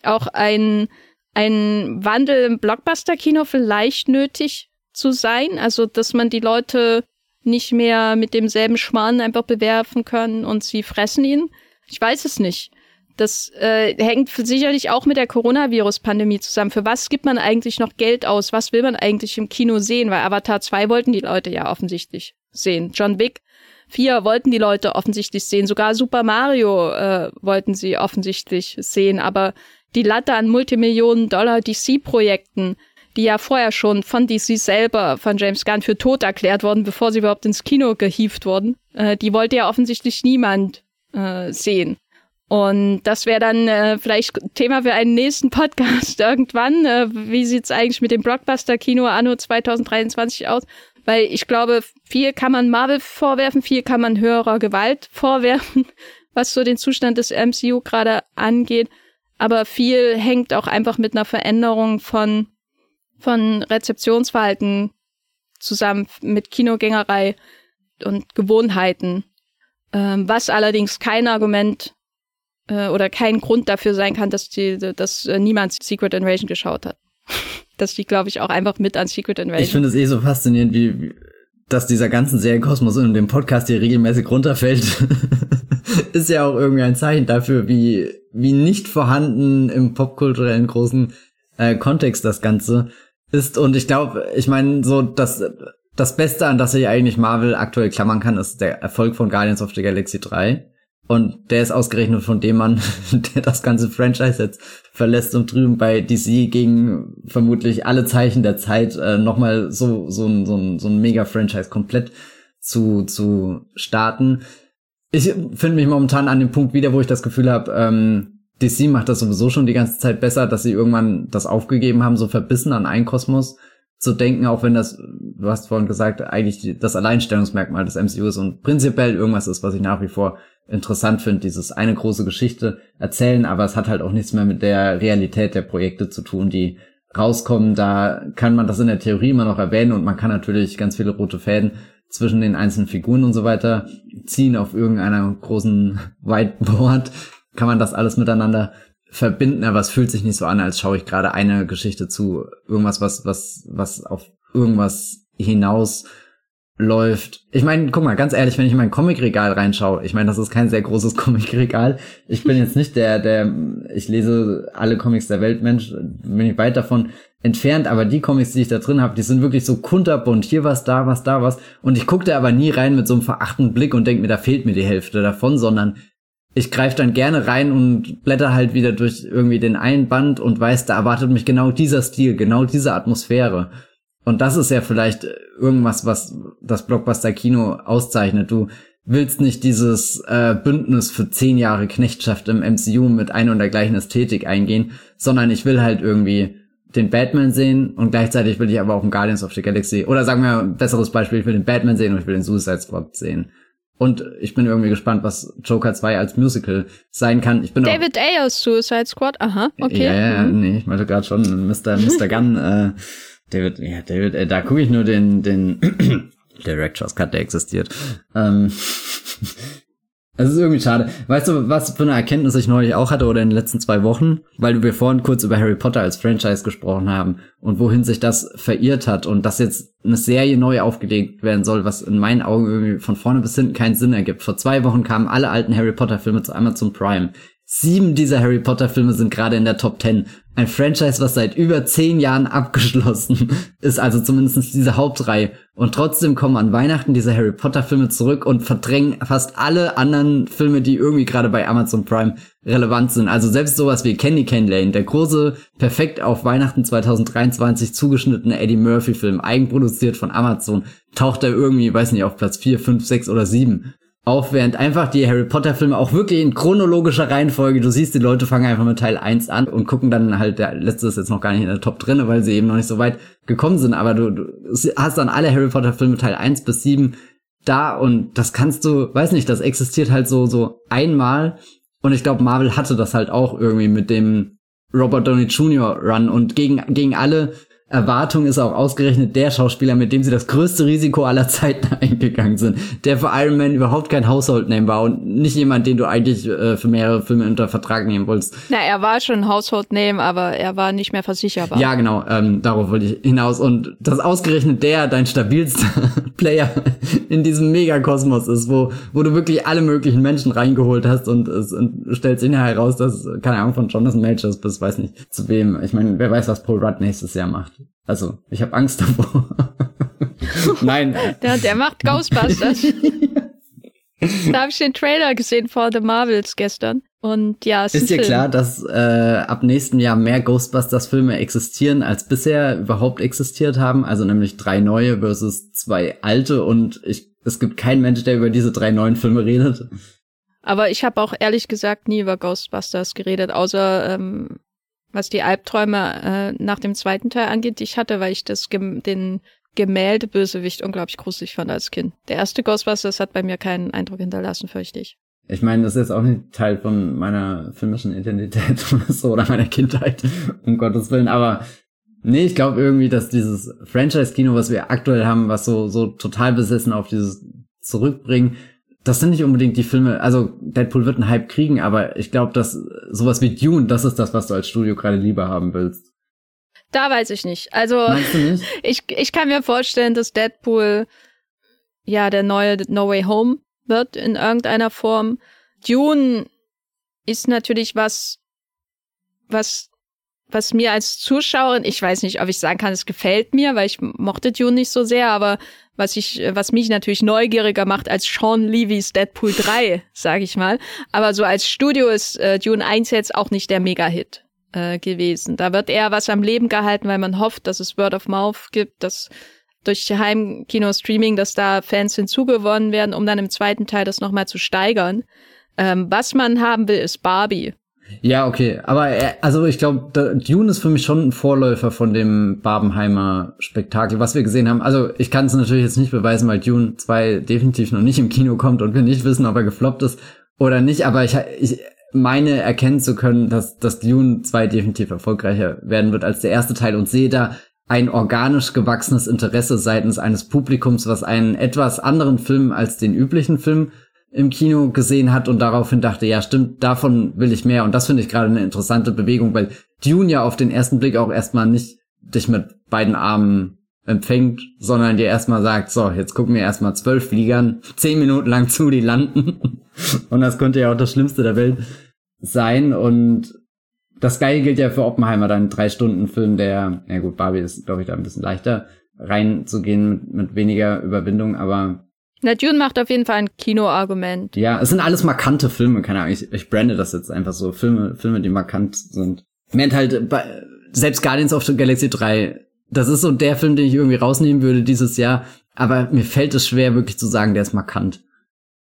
auch ein, ein Wandel im Blockbuster-Kino vielleicht nötig zu sein. Also, dass man die Leute nicht mehr mit demselben Schmarrn einfach bewerfen kann und sie fressen ihn. Ich weiß es nicht. Das äh, hängt sicherlich auch mit der Coronavirus-Pandemie zusammen. Für was gibt man eigentlich noch Geld aus? Was will man eigentlich im Kino sehen? Weil Avatar 2 wollten die Leute ja offensichtlich sehen. John Wick 4 wollten die Leute offensichtlich sehen. Sogar Super Mario äh, wollten sie offensichtlich sehen. Aber die Latte an Multimillionen Dollar DC-Projekten, die ja vorher schon von DC selber, von James Gunn für tot erklärt wurden, bevor sie überhaupt ins Kino gehievt wurden, äh, die wollte ja offensichtlich niemand äh, sehen. Und das wäre dann äh, vielleicht Thema für einen nächsten Podcast irgendwann. Äh, wie sieht's eigentlich mit dem Blockbuster-Kino anno 2023 aus? Weil ich glaube, viel kann man Marvel vorwerfen, viel kann man höherer Gewalt vorwerfen, was so den Zustand des MCU gerade angeht aber viel hängt auch einfach mit einer Veränderung von, von Rezeptionsverhalten zusammen mit Kinogängerei und Gewohnheiten, ähm, was allerdings kein Argument äh, oder kein Grund dafür sein kann, dass die, dass äh, niemand Secret Invasion geschaut hat. das liegt, glaube ich, auch einfach mit an Secret Invasion. Ich finde es eh so faszinierend, wie, dass dieser ganzen Serienkosmos in dem Podcast hier regelmäßig runterfällt, ist ja auch irgendwie ein Zeichen dafür, wie, wie nicht vorhanden im popkulturellen großen äh, Kontext das Ganze ist. Und ich glaube, ich meine, so das, das Beste, an das sich eigentlich Marvel aktuell klammern kann, ist der Erfolg von Guardians of the Galaxy 3. Und der ist ausgerechnet von dem Mann, der das ganze Franchise jetzt verlässt und drüben bei DC gegen vermutlich alle Zeichen der Zeit äh, nochmal so, so ein, so ein, so ein Mega-Franchise komplett zu, zu starten. Ich finde mich momentan an dem Punkt wieder, wo ich das Gefühl habe, ähm, DC macht das sowieso schon die ganze Zeit besser, dass sie irgendwann das aufgegeben haben, so verbissen an einen Kosmos zu denken, auch wenn das, du hast vorhin gesagt, eigentlich das Alleinstellungsmerkmal des MCU ist und prinzipiell irgendwas ist, was ich nach wie vor interessant finde, dieses eine große Geschichte erzählen, aber es hat halt auch nichts mehr mit der Realität der Projekte zu tun, die rauskommen. Da kann man das in der Theorie immer noch erwähnen und man kann natürlich ganz viele rote Fäden zwischen den einzelnen Figuren und so weiter ziehen auf irgendeiner großen Whiteboard. Kann man das alles miteinander verbinden, aber es fühlt sich nicht so an, als schaue ich gerade eine Geschichte zu irgendwas, was, was, was auf irgendwas hinaus läuft. Ich meine, guck mal, ganz ehrlich, wenn ich in mein Comicregal reinschaue, ich meine, das ist kein sehr großes Comicregal. Ich bin jetzt nicht der, der, ich lese alle Comics der Welt, Mensch, bin ich weit davon entfernt, aber die Comics, die ich da drin habe, die sind wirklich so kunterbunt. Hier was, da was, da was. Und ich gucke da aber nie rein mit so einem verachten Blick und denke mir, da fehlt mir die Hälfte davon, sondern ich greife dann gerne rein und blätter halt wieder durch irgendwie den einen Band und weiß, da erwartet mich genau dieser Stil, genau diese Atmosphäre. Und das ist ja vielleicht irgendwas, was das Blockbuster-Kino auszeichnet. Du willst nicht dieses äh, Bündnis für zehn Jahre Knechtschaft im MCU mit einer und der gleichen Ästhetik eingehen, sondern ich will halt irgendwie den Batman sehen und gleichzeitig will ich aber auch einen Guardians of the Galaxy oder sagen wir ein besseres Beispiel, ich will den Batman sehen und ich will den Suicide Squad sehen. Und ich bin irgendwie gespannt, was Joker 2 als Musical sein kann. Ich bin David Ayers Suicide Squad, aha, okay. Ja, ja, mhm. nee, ich meinte gerade schon Mr. Mr. Gunn, äh, David, ja, David, äh, da gucke ich nur den, den Director's Cut, der existiert. Ähm, es ist irgendwie schade. Weißt du, was für eine Erkenntnis ich neulich auch hatte oder in den letzten zwei Wochen? Weil wir vorhin kurz über Harry Potter als Franchise gesprochen haben und wohin sich das verirrt hat und dass jetzt eine Serie neu aufgelegt werden soll, was in meinen Augen irgendwie von vorne bis hinten keinen Sinn ergibt. Vor zwei Wochen kamen alle alten Harry Potter Filme zu Amazon Prime. Sieben dieser Harry Potter Filme sind gerade in der Top Ten. Ein Franchise, was seit über zehn Jahren abgeschlossen ist, also zumindest diese Hauptreihe. Und trotzdem kommen an Weihnachten diese Harry Potter Filme zurück und verdrängen fast alle anderen Filme, die irgendwie gerade bei Amazon Prime relevant sind. Also selbst sowas wie Candy Cane Lane, der große, perfekt auf Weihnachten 2023 zugeschnittene Eddie Murphy Film, eigenproduziert von Amazon, taucht er irgendwie, weiß nicht, auf Platz 4, 5, 6 oder 7 auf, während einfach die Harry Potter Filme auch wirklich in chronologischer Reihenfolge, du siehst, die Leute fangen einfach mit Teil 1 an und gucken dann halt, der letzte ist jetzt noch gar nicht in der Top drinne, weil sie eben noch nicht so weit gekommen sind, aber du, du hast dann alle Harry Potter Filme Teil 1 bis 7 da und das kannst du, weiß nicht, das existiert halt so, so einmal. Und ich glaube, Marvel hatte das halt auch irgendwie mit dem Robert Downey Jr. Run und gegen, gegen alle Erwartung ist auch ausgerechnet der Schauspieler, mit dem sie das größte Risiko aller Zeiten eingegangen sind, der für Iron Man überhaupt kein Household Name war und nicht jemand, den du eigentlich äh, für mehrere Filme unter Vertrag nehmen wolltest. Na, er war schon Household Name, aber er war nicht mehr versicherbar. Ja, genau, ähm, darauf wollte ich hinaus und dass ausgerechnet der dein stabilster Player in diesem Megakosmos ist, wo wo du wirklich alle möglichen Menschen reingeholt hast und es und sich nachher heraus, dass keine Ahnung von Jonathan Majors bis weiß nicht zu wem. Ich meine, wer weiß, was Paul Rudd nächstes Jahr macht. Also, ich habe Angst davor. Nein. Der, der macht Ghostbusters. da habe ich den Trailer gesehen vor The Marvels gestern. Und ja, es ist dir klar, dass äh, ab nächsten Jahr mehr Ghostbusters-Filme existieren, als bisher überhaupt existiert haben? Also nämlich drei neue versus zwei alte und ich, es gibt keinen Mensch, der über diese drei neuen Filme redet. Aber ich habe auch ehrlich gesagt nie über Ghostbusters geredet, außer ähm, was die Albträume äh, nach dem zweiten Teil angeht, die ich hatte, weil ich das den Gemälde-Bösewicht unglaublich gruselig fand als Kind. Der erste Ghostbusters hat bei mir keinen Eindruck hinterlassen, fürchte ich. Ich meine, das ist jetzt auch nicht Teil von meiner filmischen Identität oder so, oder meiner Kindheit, um Gottes Willen, aber nee, ich glaube irgendwie, dass dieses Franchise-Kino, was wir aktuell haben, was so, so total besessen auf dieses Zurückbringen, das sind nicht unbedingt die Filme, also Deadpool wird einen Hype kriegen, aber ich glaube, dass sowas wie Dune, das ist das, was du als Studio gerade lieber haben willst. Da weiß ich nicht. Also nicht? ich, ich kann mir vorstellen, dass Deadpool ja der neue No Way Home wird in irgendeiner Form. Dune ist natürlich was, was was mir als Zuschauerin, ich weiß nicht, ob ich sagen kann, es gefällt mir, weil ich mochte Dune nicht so sehr, aber was ich, was mich natürlich neugieriger macht als Sean Levys Deadpool 3, sage ich mal. Aber so als Studio ist äh, Dune 1 jetzt auch nicht der Mega-Hit äh, gewesen. Da wird eher was am Leben gehalten, weil man hofft, dass es Word of Mouth gibt, dass durch Heimkino-Streaming, dass da Fans hinzugewonnen werden, um dann im zweiten Teil das nochmal zu steigern. Ähm, was man haben will, ist Barbie. Ja, okay. Aber äh, also ich glaube, Dune ist für mich schon ein Vorläufer von dem Barbenheimer Spektakel, was wir gesehen haben. Also ich kann es natürlich jetzt nicht beweisen, weil Dune 2 definitiv noch nicht im Kino kommt und wir nicht wissen, ob er gefloppt ist oder nicht. Aber ich, ich meine erkennen zu können, dass, dass Dune 2 definitiv erfolgreicher werden wird als der erste Teil und sehe da ein organisch gewachsenes Interesse seitens eines Publikums, was einen etwas anderen Film als den üblichen Film im Kino gesehen hat und daraufhin dachte, ja stimmt, davon will ich mehr. Und das finde ich gerade eine interessante Bewegung, weil Dune ja auf den ersten Blick auch erstmal nicht dich mit beiden Armen empfängt, sondern dir erstmal sagt, so, jetzt gucken wir erstmal zwölf Fliegern, zehn Minuten lang zu, die landen. und das könnte ja auch das Schlimmste der Welt sein. Und das Gleiche gilt ja für Oppenheimer, dann drei Stunden Film, der, ja gut, Barbie ist, glaube ich, da ein bisschen leichter reinzugehen mit, mit weniger Überwindung, aber na, Dune macht auf jeden Fall ein Kinoargument. Ja, es sind alles markante Filme, keine Ahnung, ich, ich brande das jetzt einfach so, Filme, Filme, die markant sind. Während halt bei, selbst Guardians of the Galaxy 3, das ist so der Film, den ich irgendwie rausnehmen würde dieses Jahr, aber mir fällt es schwer, wirklich zu sagen, der ist markant.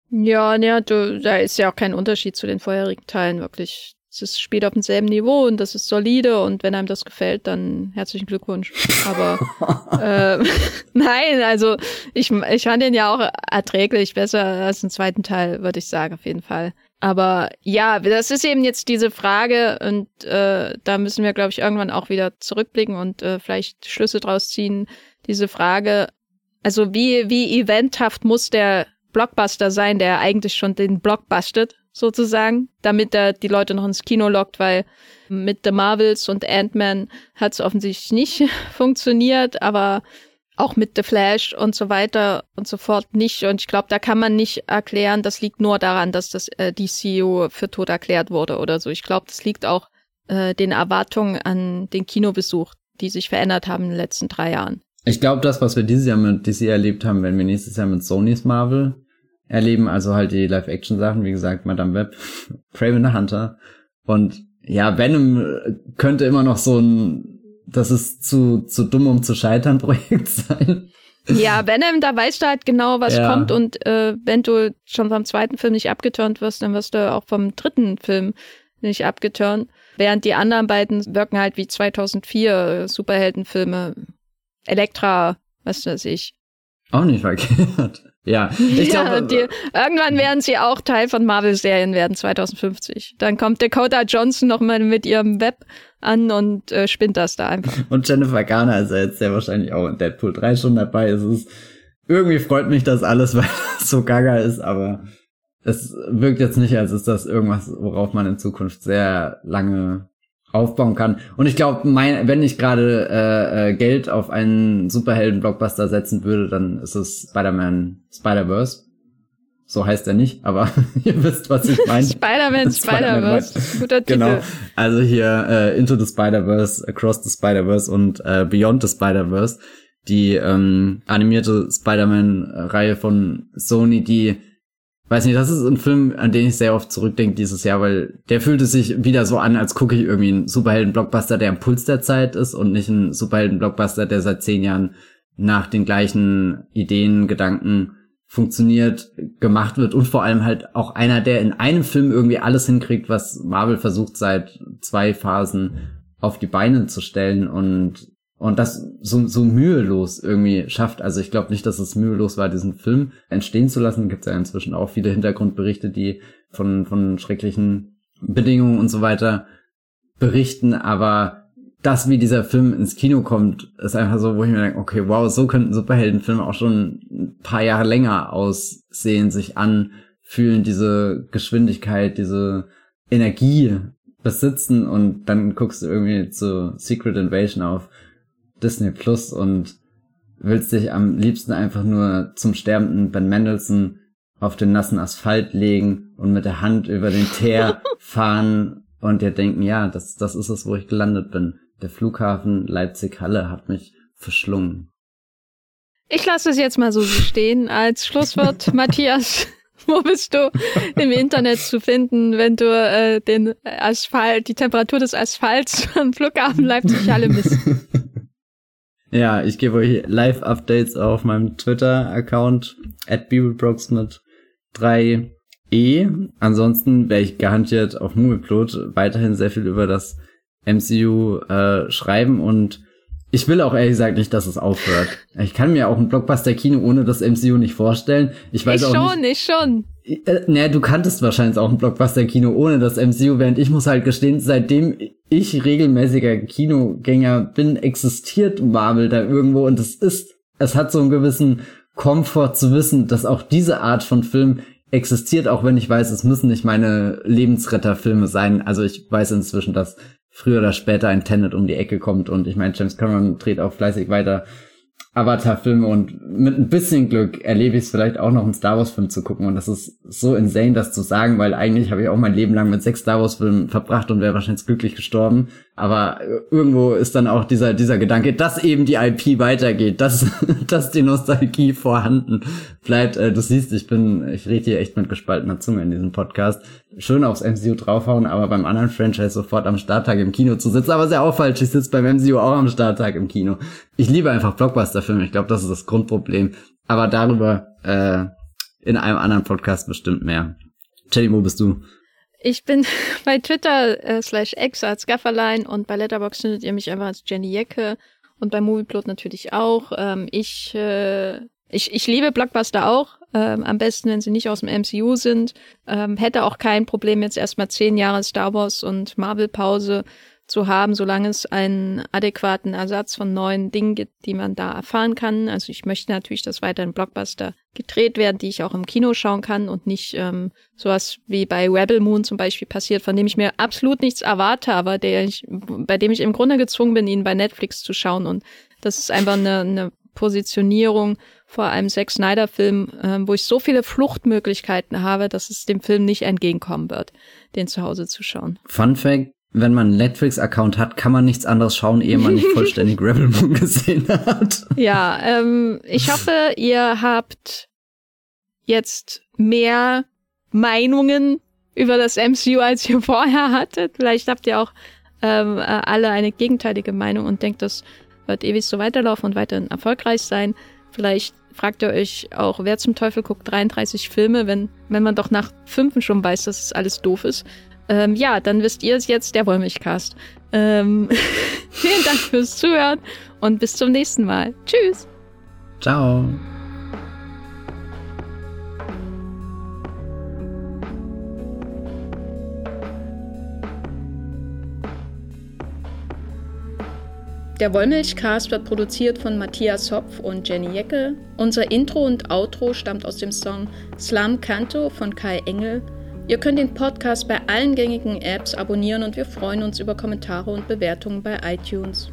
Ja, ja, du, da ist ja auch kein Unterschied zu den vorherigen Teilen, wirklich es spielt auf demselben Niveau und das ist solide und wenn einem das gefällt, dann herzlichen Glückwunsch. Aber äh, nein, also ich, ich fand den ja auch erträglich, besser als den zweiten Teil, würde ich sagen, auf jeden Fall. Aber ja, das ist eben jetzt diese Frage und äh, da müssen wir, glaube ich, irgendwann auch wieder zurückblicken und äh, vielleicht Schlüsse draus ziehen. Diese Frage, also wie, wie eventhaft muss der Blockbuster sein, der eigentlich schon den Block bastet, sozusagen, damit er die Leute noch ins Kino lockt, weil mit The Marvels und Ant-Man hat es offensichtlich nicht funktioniert, aber auch mit The Flash und so weiter und so fort nicht. Und ich glaube, da kann man nicht erklären, das liegt nur daran, dass das äh, DCU für tot erklärt wurde oder so. Ich glaube, das liegt auch äh, den Erwartungen an den Kinobesuch, die sich verändert haben in den letzten drei Jahren. Ich glaube, das, was wir dieses Jahr mit DC erlebt haben, wenn wir nächstes Jahr mit Sonys Marvel erleben, also halt die Live-Action-Sachen, wie gesagt, Madame Web, Craven the Hunter und ja, Venom könnte immer noch so ein, das ist zu, zu dumm, um zu scheitern Projekt sein. Ja, Venom, da weißt du halt genau, was ja. kommt und äh, wenn du schon vom zweiten Film nicht abgeturnt wirst, dann wirst du auch vom dritten Film nicht abgeturnt. Während die anderen beiden wirken halt wie 2004 äh, Superheldenfilme. Elektra, was weiß ich. Auch nicht verkehrt. Ja, ich ja, glaube. Die, irgendwann werden sie auch Teil von Marvel-Serien werden, 2050. Dann kommt Dakota Johnson nochmal mit ihrem Web an und äh, spinnt das da einfach. Und Jennifer Garner ist ja jetzt sehr wahrscheinlich auch in Deadpool 3 schon dabei. Es ist, irgendwie freut mich das alles, weil das so gaga ist, aber es wirkt jetzt nicht, als ist das irgendwas, worauf man in Zukunft sehr lange aufbauen kann. Und ich glaube, wenn ich gerade äh, äh, Geld auf einen Superhelden-Blockbuster setzen würde, dann ist es Spider-Man Spider-Verse. So heißt er nicht, aber ihr wisst, was ich meine. Spider-Man Spider-Verse. Spider Guter Titel. Genau. Also hier äh, Into the Spider-Verse, Across the Spider-Verse und äh, Beyond the Spider-Verse. Die ähm, animierte Spider-Man-Reihe von Sony, die weiß nicht, das ist ein Film, an den ich sehr oft zurückdenke dieses Jahr, weil der fühlte sich wieder so an, als gucke ich irgendwie einen Superhelden-Blockbuster, der am Puls der Zeit ist und nicht einen Superhelden-Blockbuster, der seit zehn Jahren nach den gleichen Ideen, Gedanken funktioniert, gemacht wird und vor allem halt auch einer, der in einem Film irgendwie alles hinkriegt, was Marvel versucht seit zwei Phasen auf die Beine zu stellen und und das so, so mühelos irgendwie schafft. Also ich glaube nicht, dass es mühelos war, diesen Film entstehen zu lassen. Gibt ja inzwischen auch viele Hintergrundberichte, die von, von schrecklichen Bedingungen und so weiter berichten. Aber das, wie dieser Film ins Kino kommt, ist einfach so, wo ich mir denke, okay, wow, so könnten Superheldenfilme auch schon ein paar Jahre länger aussehen, sich anfühlen, diese Geschwindigkeit, diese Energie besitzen und dann guckst du irgendwie zu Secret Invasion auf Disney Plus und willst dich am liebsten einfach nur zum sterbenden Ben Mendelssohn auf den nassen Asphalt legen und mit der Hand über den Teer fahren und dir denken, ja, das, das ist es, wo ich gelandet bin. Der Flughafen Leipzig-Halle hat mich verschlungen. Ich lasse es jetzt mal so stehen als Schlusswort, Matthias. Wo bist du im Internet zu finden, wenn du äh, den Asphalt, die Temperatur des Asphalts am Flughafen Leipzig-Halle misst? Ja, ich gebe euch Live-Updates auf meinem Twitter-Account at bibelbrox mit 3e. Ansonsten werde ich garantiert auf Movieplot weiterhin sehr viel über das MCU äh, schreiben und ich will auch ehrlich gesagt nicht, dass es aufhört. Ich kann mir auch ein Blockbuster-Kino ohne das MCU nicht vorstellen. Ich weiß ich auch schon, nicht. Ich schon, ich schon. Äh, naja, du kanntest wahrscheinlich auch ein Blockbuster-Kino ohne das MCU, während ich muss halt gestehen, seitdem ich regelmäßiger Kinogänger bin, existiert Marvel da irgendwo und es ist, es hat so einen gewissen Komfort zu wissen, dass auch diese Art von Film existiert, auch wenn ich weiß, es müssen nicht meine Lebensretterfilme sein. Also ich weiß inzwischen, dass früher oder später ein Tenet um die Ecke kommt und ich meine, James Cameron dreht auch fleißig weiter Avatar-Filme und mit ein bisschen Glück erlebe ich es vielleicht auch noch, einen Star Wars-Film zu gucken. Und das ist so insane, das zu sagen, weil eigentlich habe ich auch mein Leben lang mit sechs Star Wars-Filmen verbracht und wäre wahrscheinlich glücklich gestorben. Aber irgendwo ist dann auch dieser, dieser Gedanke, dass eben die IP weitergeht, dass, dass die Nostalgie vorhanden bleibt. Äh, du siehst, ich bin, ich rede hier echt mit gespaltener Zunge in diesem Podcast. Schön aufs MCU draufhauen, aber beim anderen Franchise sofort am Starttag im Kino zu sitzen. Aber sehr auch falsch, ich sitze beim MCU auch am Starttag im Kino. Ich liebe einfach Blockbuster-Filme. Ich glaube, das ist das Grundproblem. Aber darüber äh, in einem anderen Podcast bestimmt mehr. Jenny, wo bist du? Ich bin bei Twitter äh, slash X als Gafferlein und bei Letterboxd findet ihr mich einfach als Jenny Jecke und bei Movieplot natürlich auch. Ähm, ich, äh, ich, ich liebe Blockbuster auch. Ähm, am besten, wenn sie nicht aus dem MCU sind. Ähm, hätte auch kein Problem, jetzt erstmal zehn Jahre Star Wars und Marvel-Pause zu haben, solange es einen adäquaten Ersatz von neuen Dingen gibt, die man da erfahren kann. Also ich möchte natürlich, dass weiterhin Blockbuster gedreht werden, die ich auch im Kino schauen kann und nicht ähm, sowas wie bei Rebel Moon zum Beispiel passiert, von dem ich mir absolut nichts erwarte, aber der ich, bei dem ich im Grunde gezwungen bin, ihn bei Netflix zu schauen. Und das ist einfach eine, eine Positionierung vor einem Zack Snyder-Film, äh, wo ich so viele Fluchtmöglichkeiten habe, dass es dem Film nicht entgegenkommen wird, den zu Hause zu schauen. Fun Fact, wenn man einen Netflix-Account hat, kann man nichts anderes schauen, ehe man nicht vollständig Rebel Moon gesehen hat. Ja, ähm, ich hoffe, ihr habt jetzt mehr Meinungen über das MCU, als ihr vorher hattet. Vielleicht habt ihr auch ähm, äh, alle eine gegenteilige Meinung und denkt, das wird ewig so weiterlaufen und weiterhin erfolgreich sein. Vielleicht fragt ihr euch auch, wer zum Teufel guckt 33 Filme, wenn, wenn man doch nach fünfen schon weiß, dass es alles doof ist. Ähm, ja, dann wisst ihr es jetzt, der Wollmilchcast. Ähm, vielen Dank fürs Zuhören und bis zum nächsten Mal. Tschüss. Ciao. Der Wollmilchcast wird produziert von Matthias Hopf und Jenny Jecke. Unser Intro und Outro stammt aus dem Song Slam Canto von Kai Engel Ihr könnt den Podcast bei allen gängigen Apps abonnieren und wir freuen uns über Kommentare und Bewertungen bei iTunes.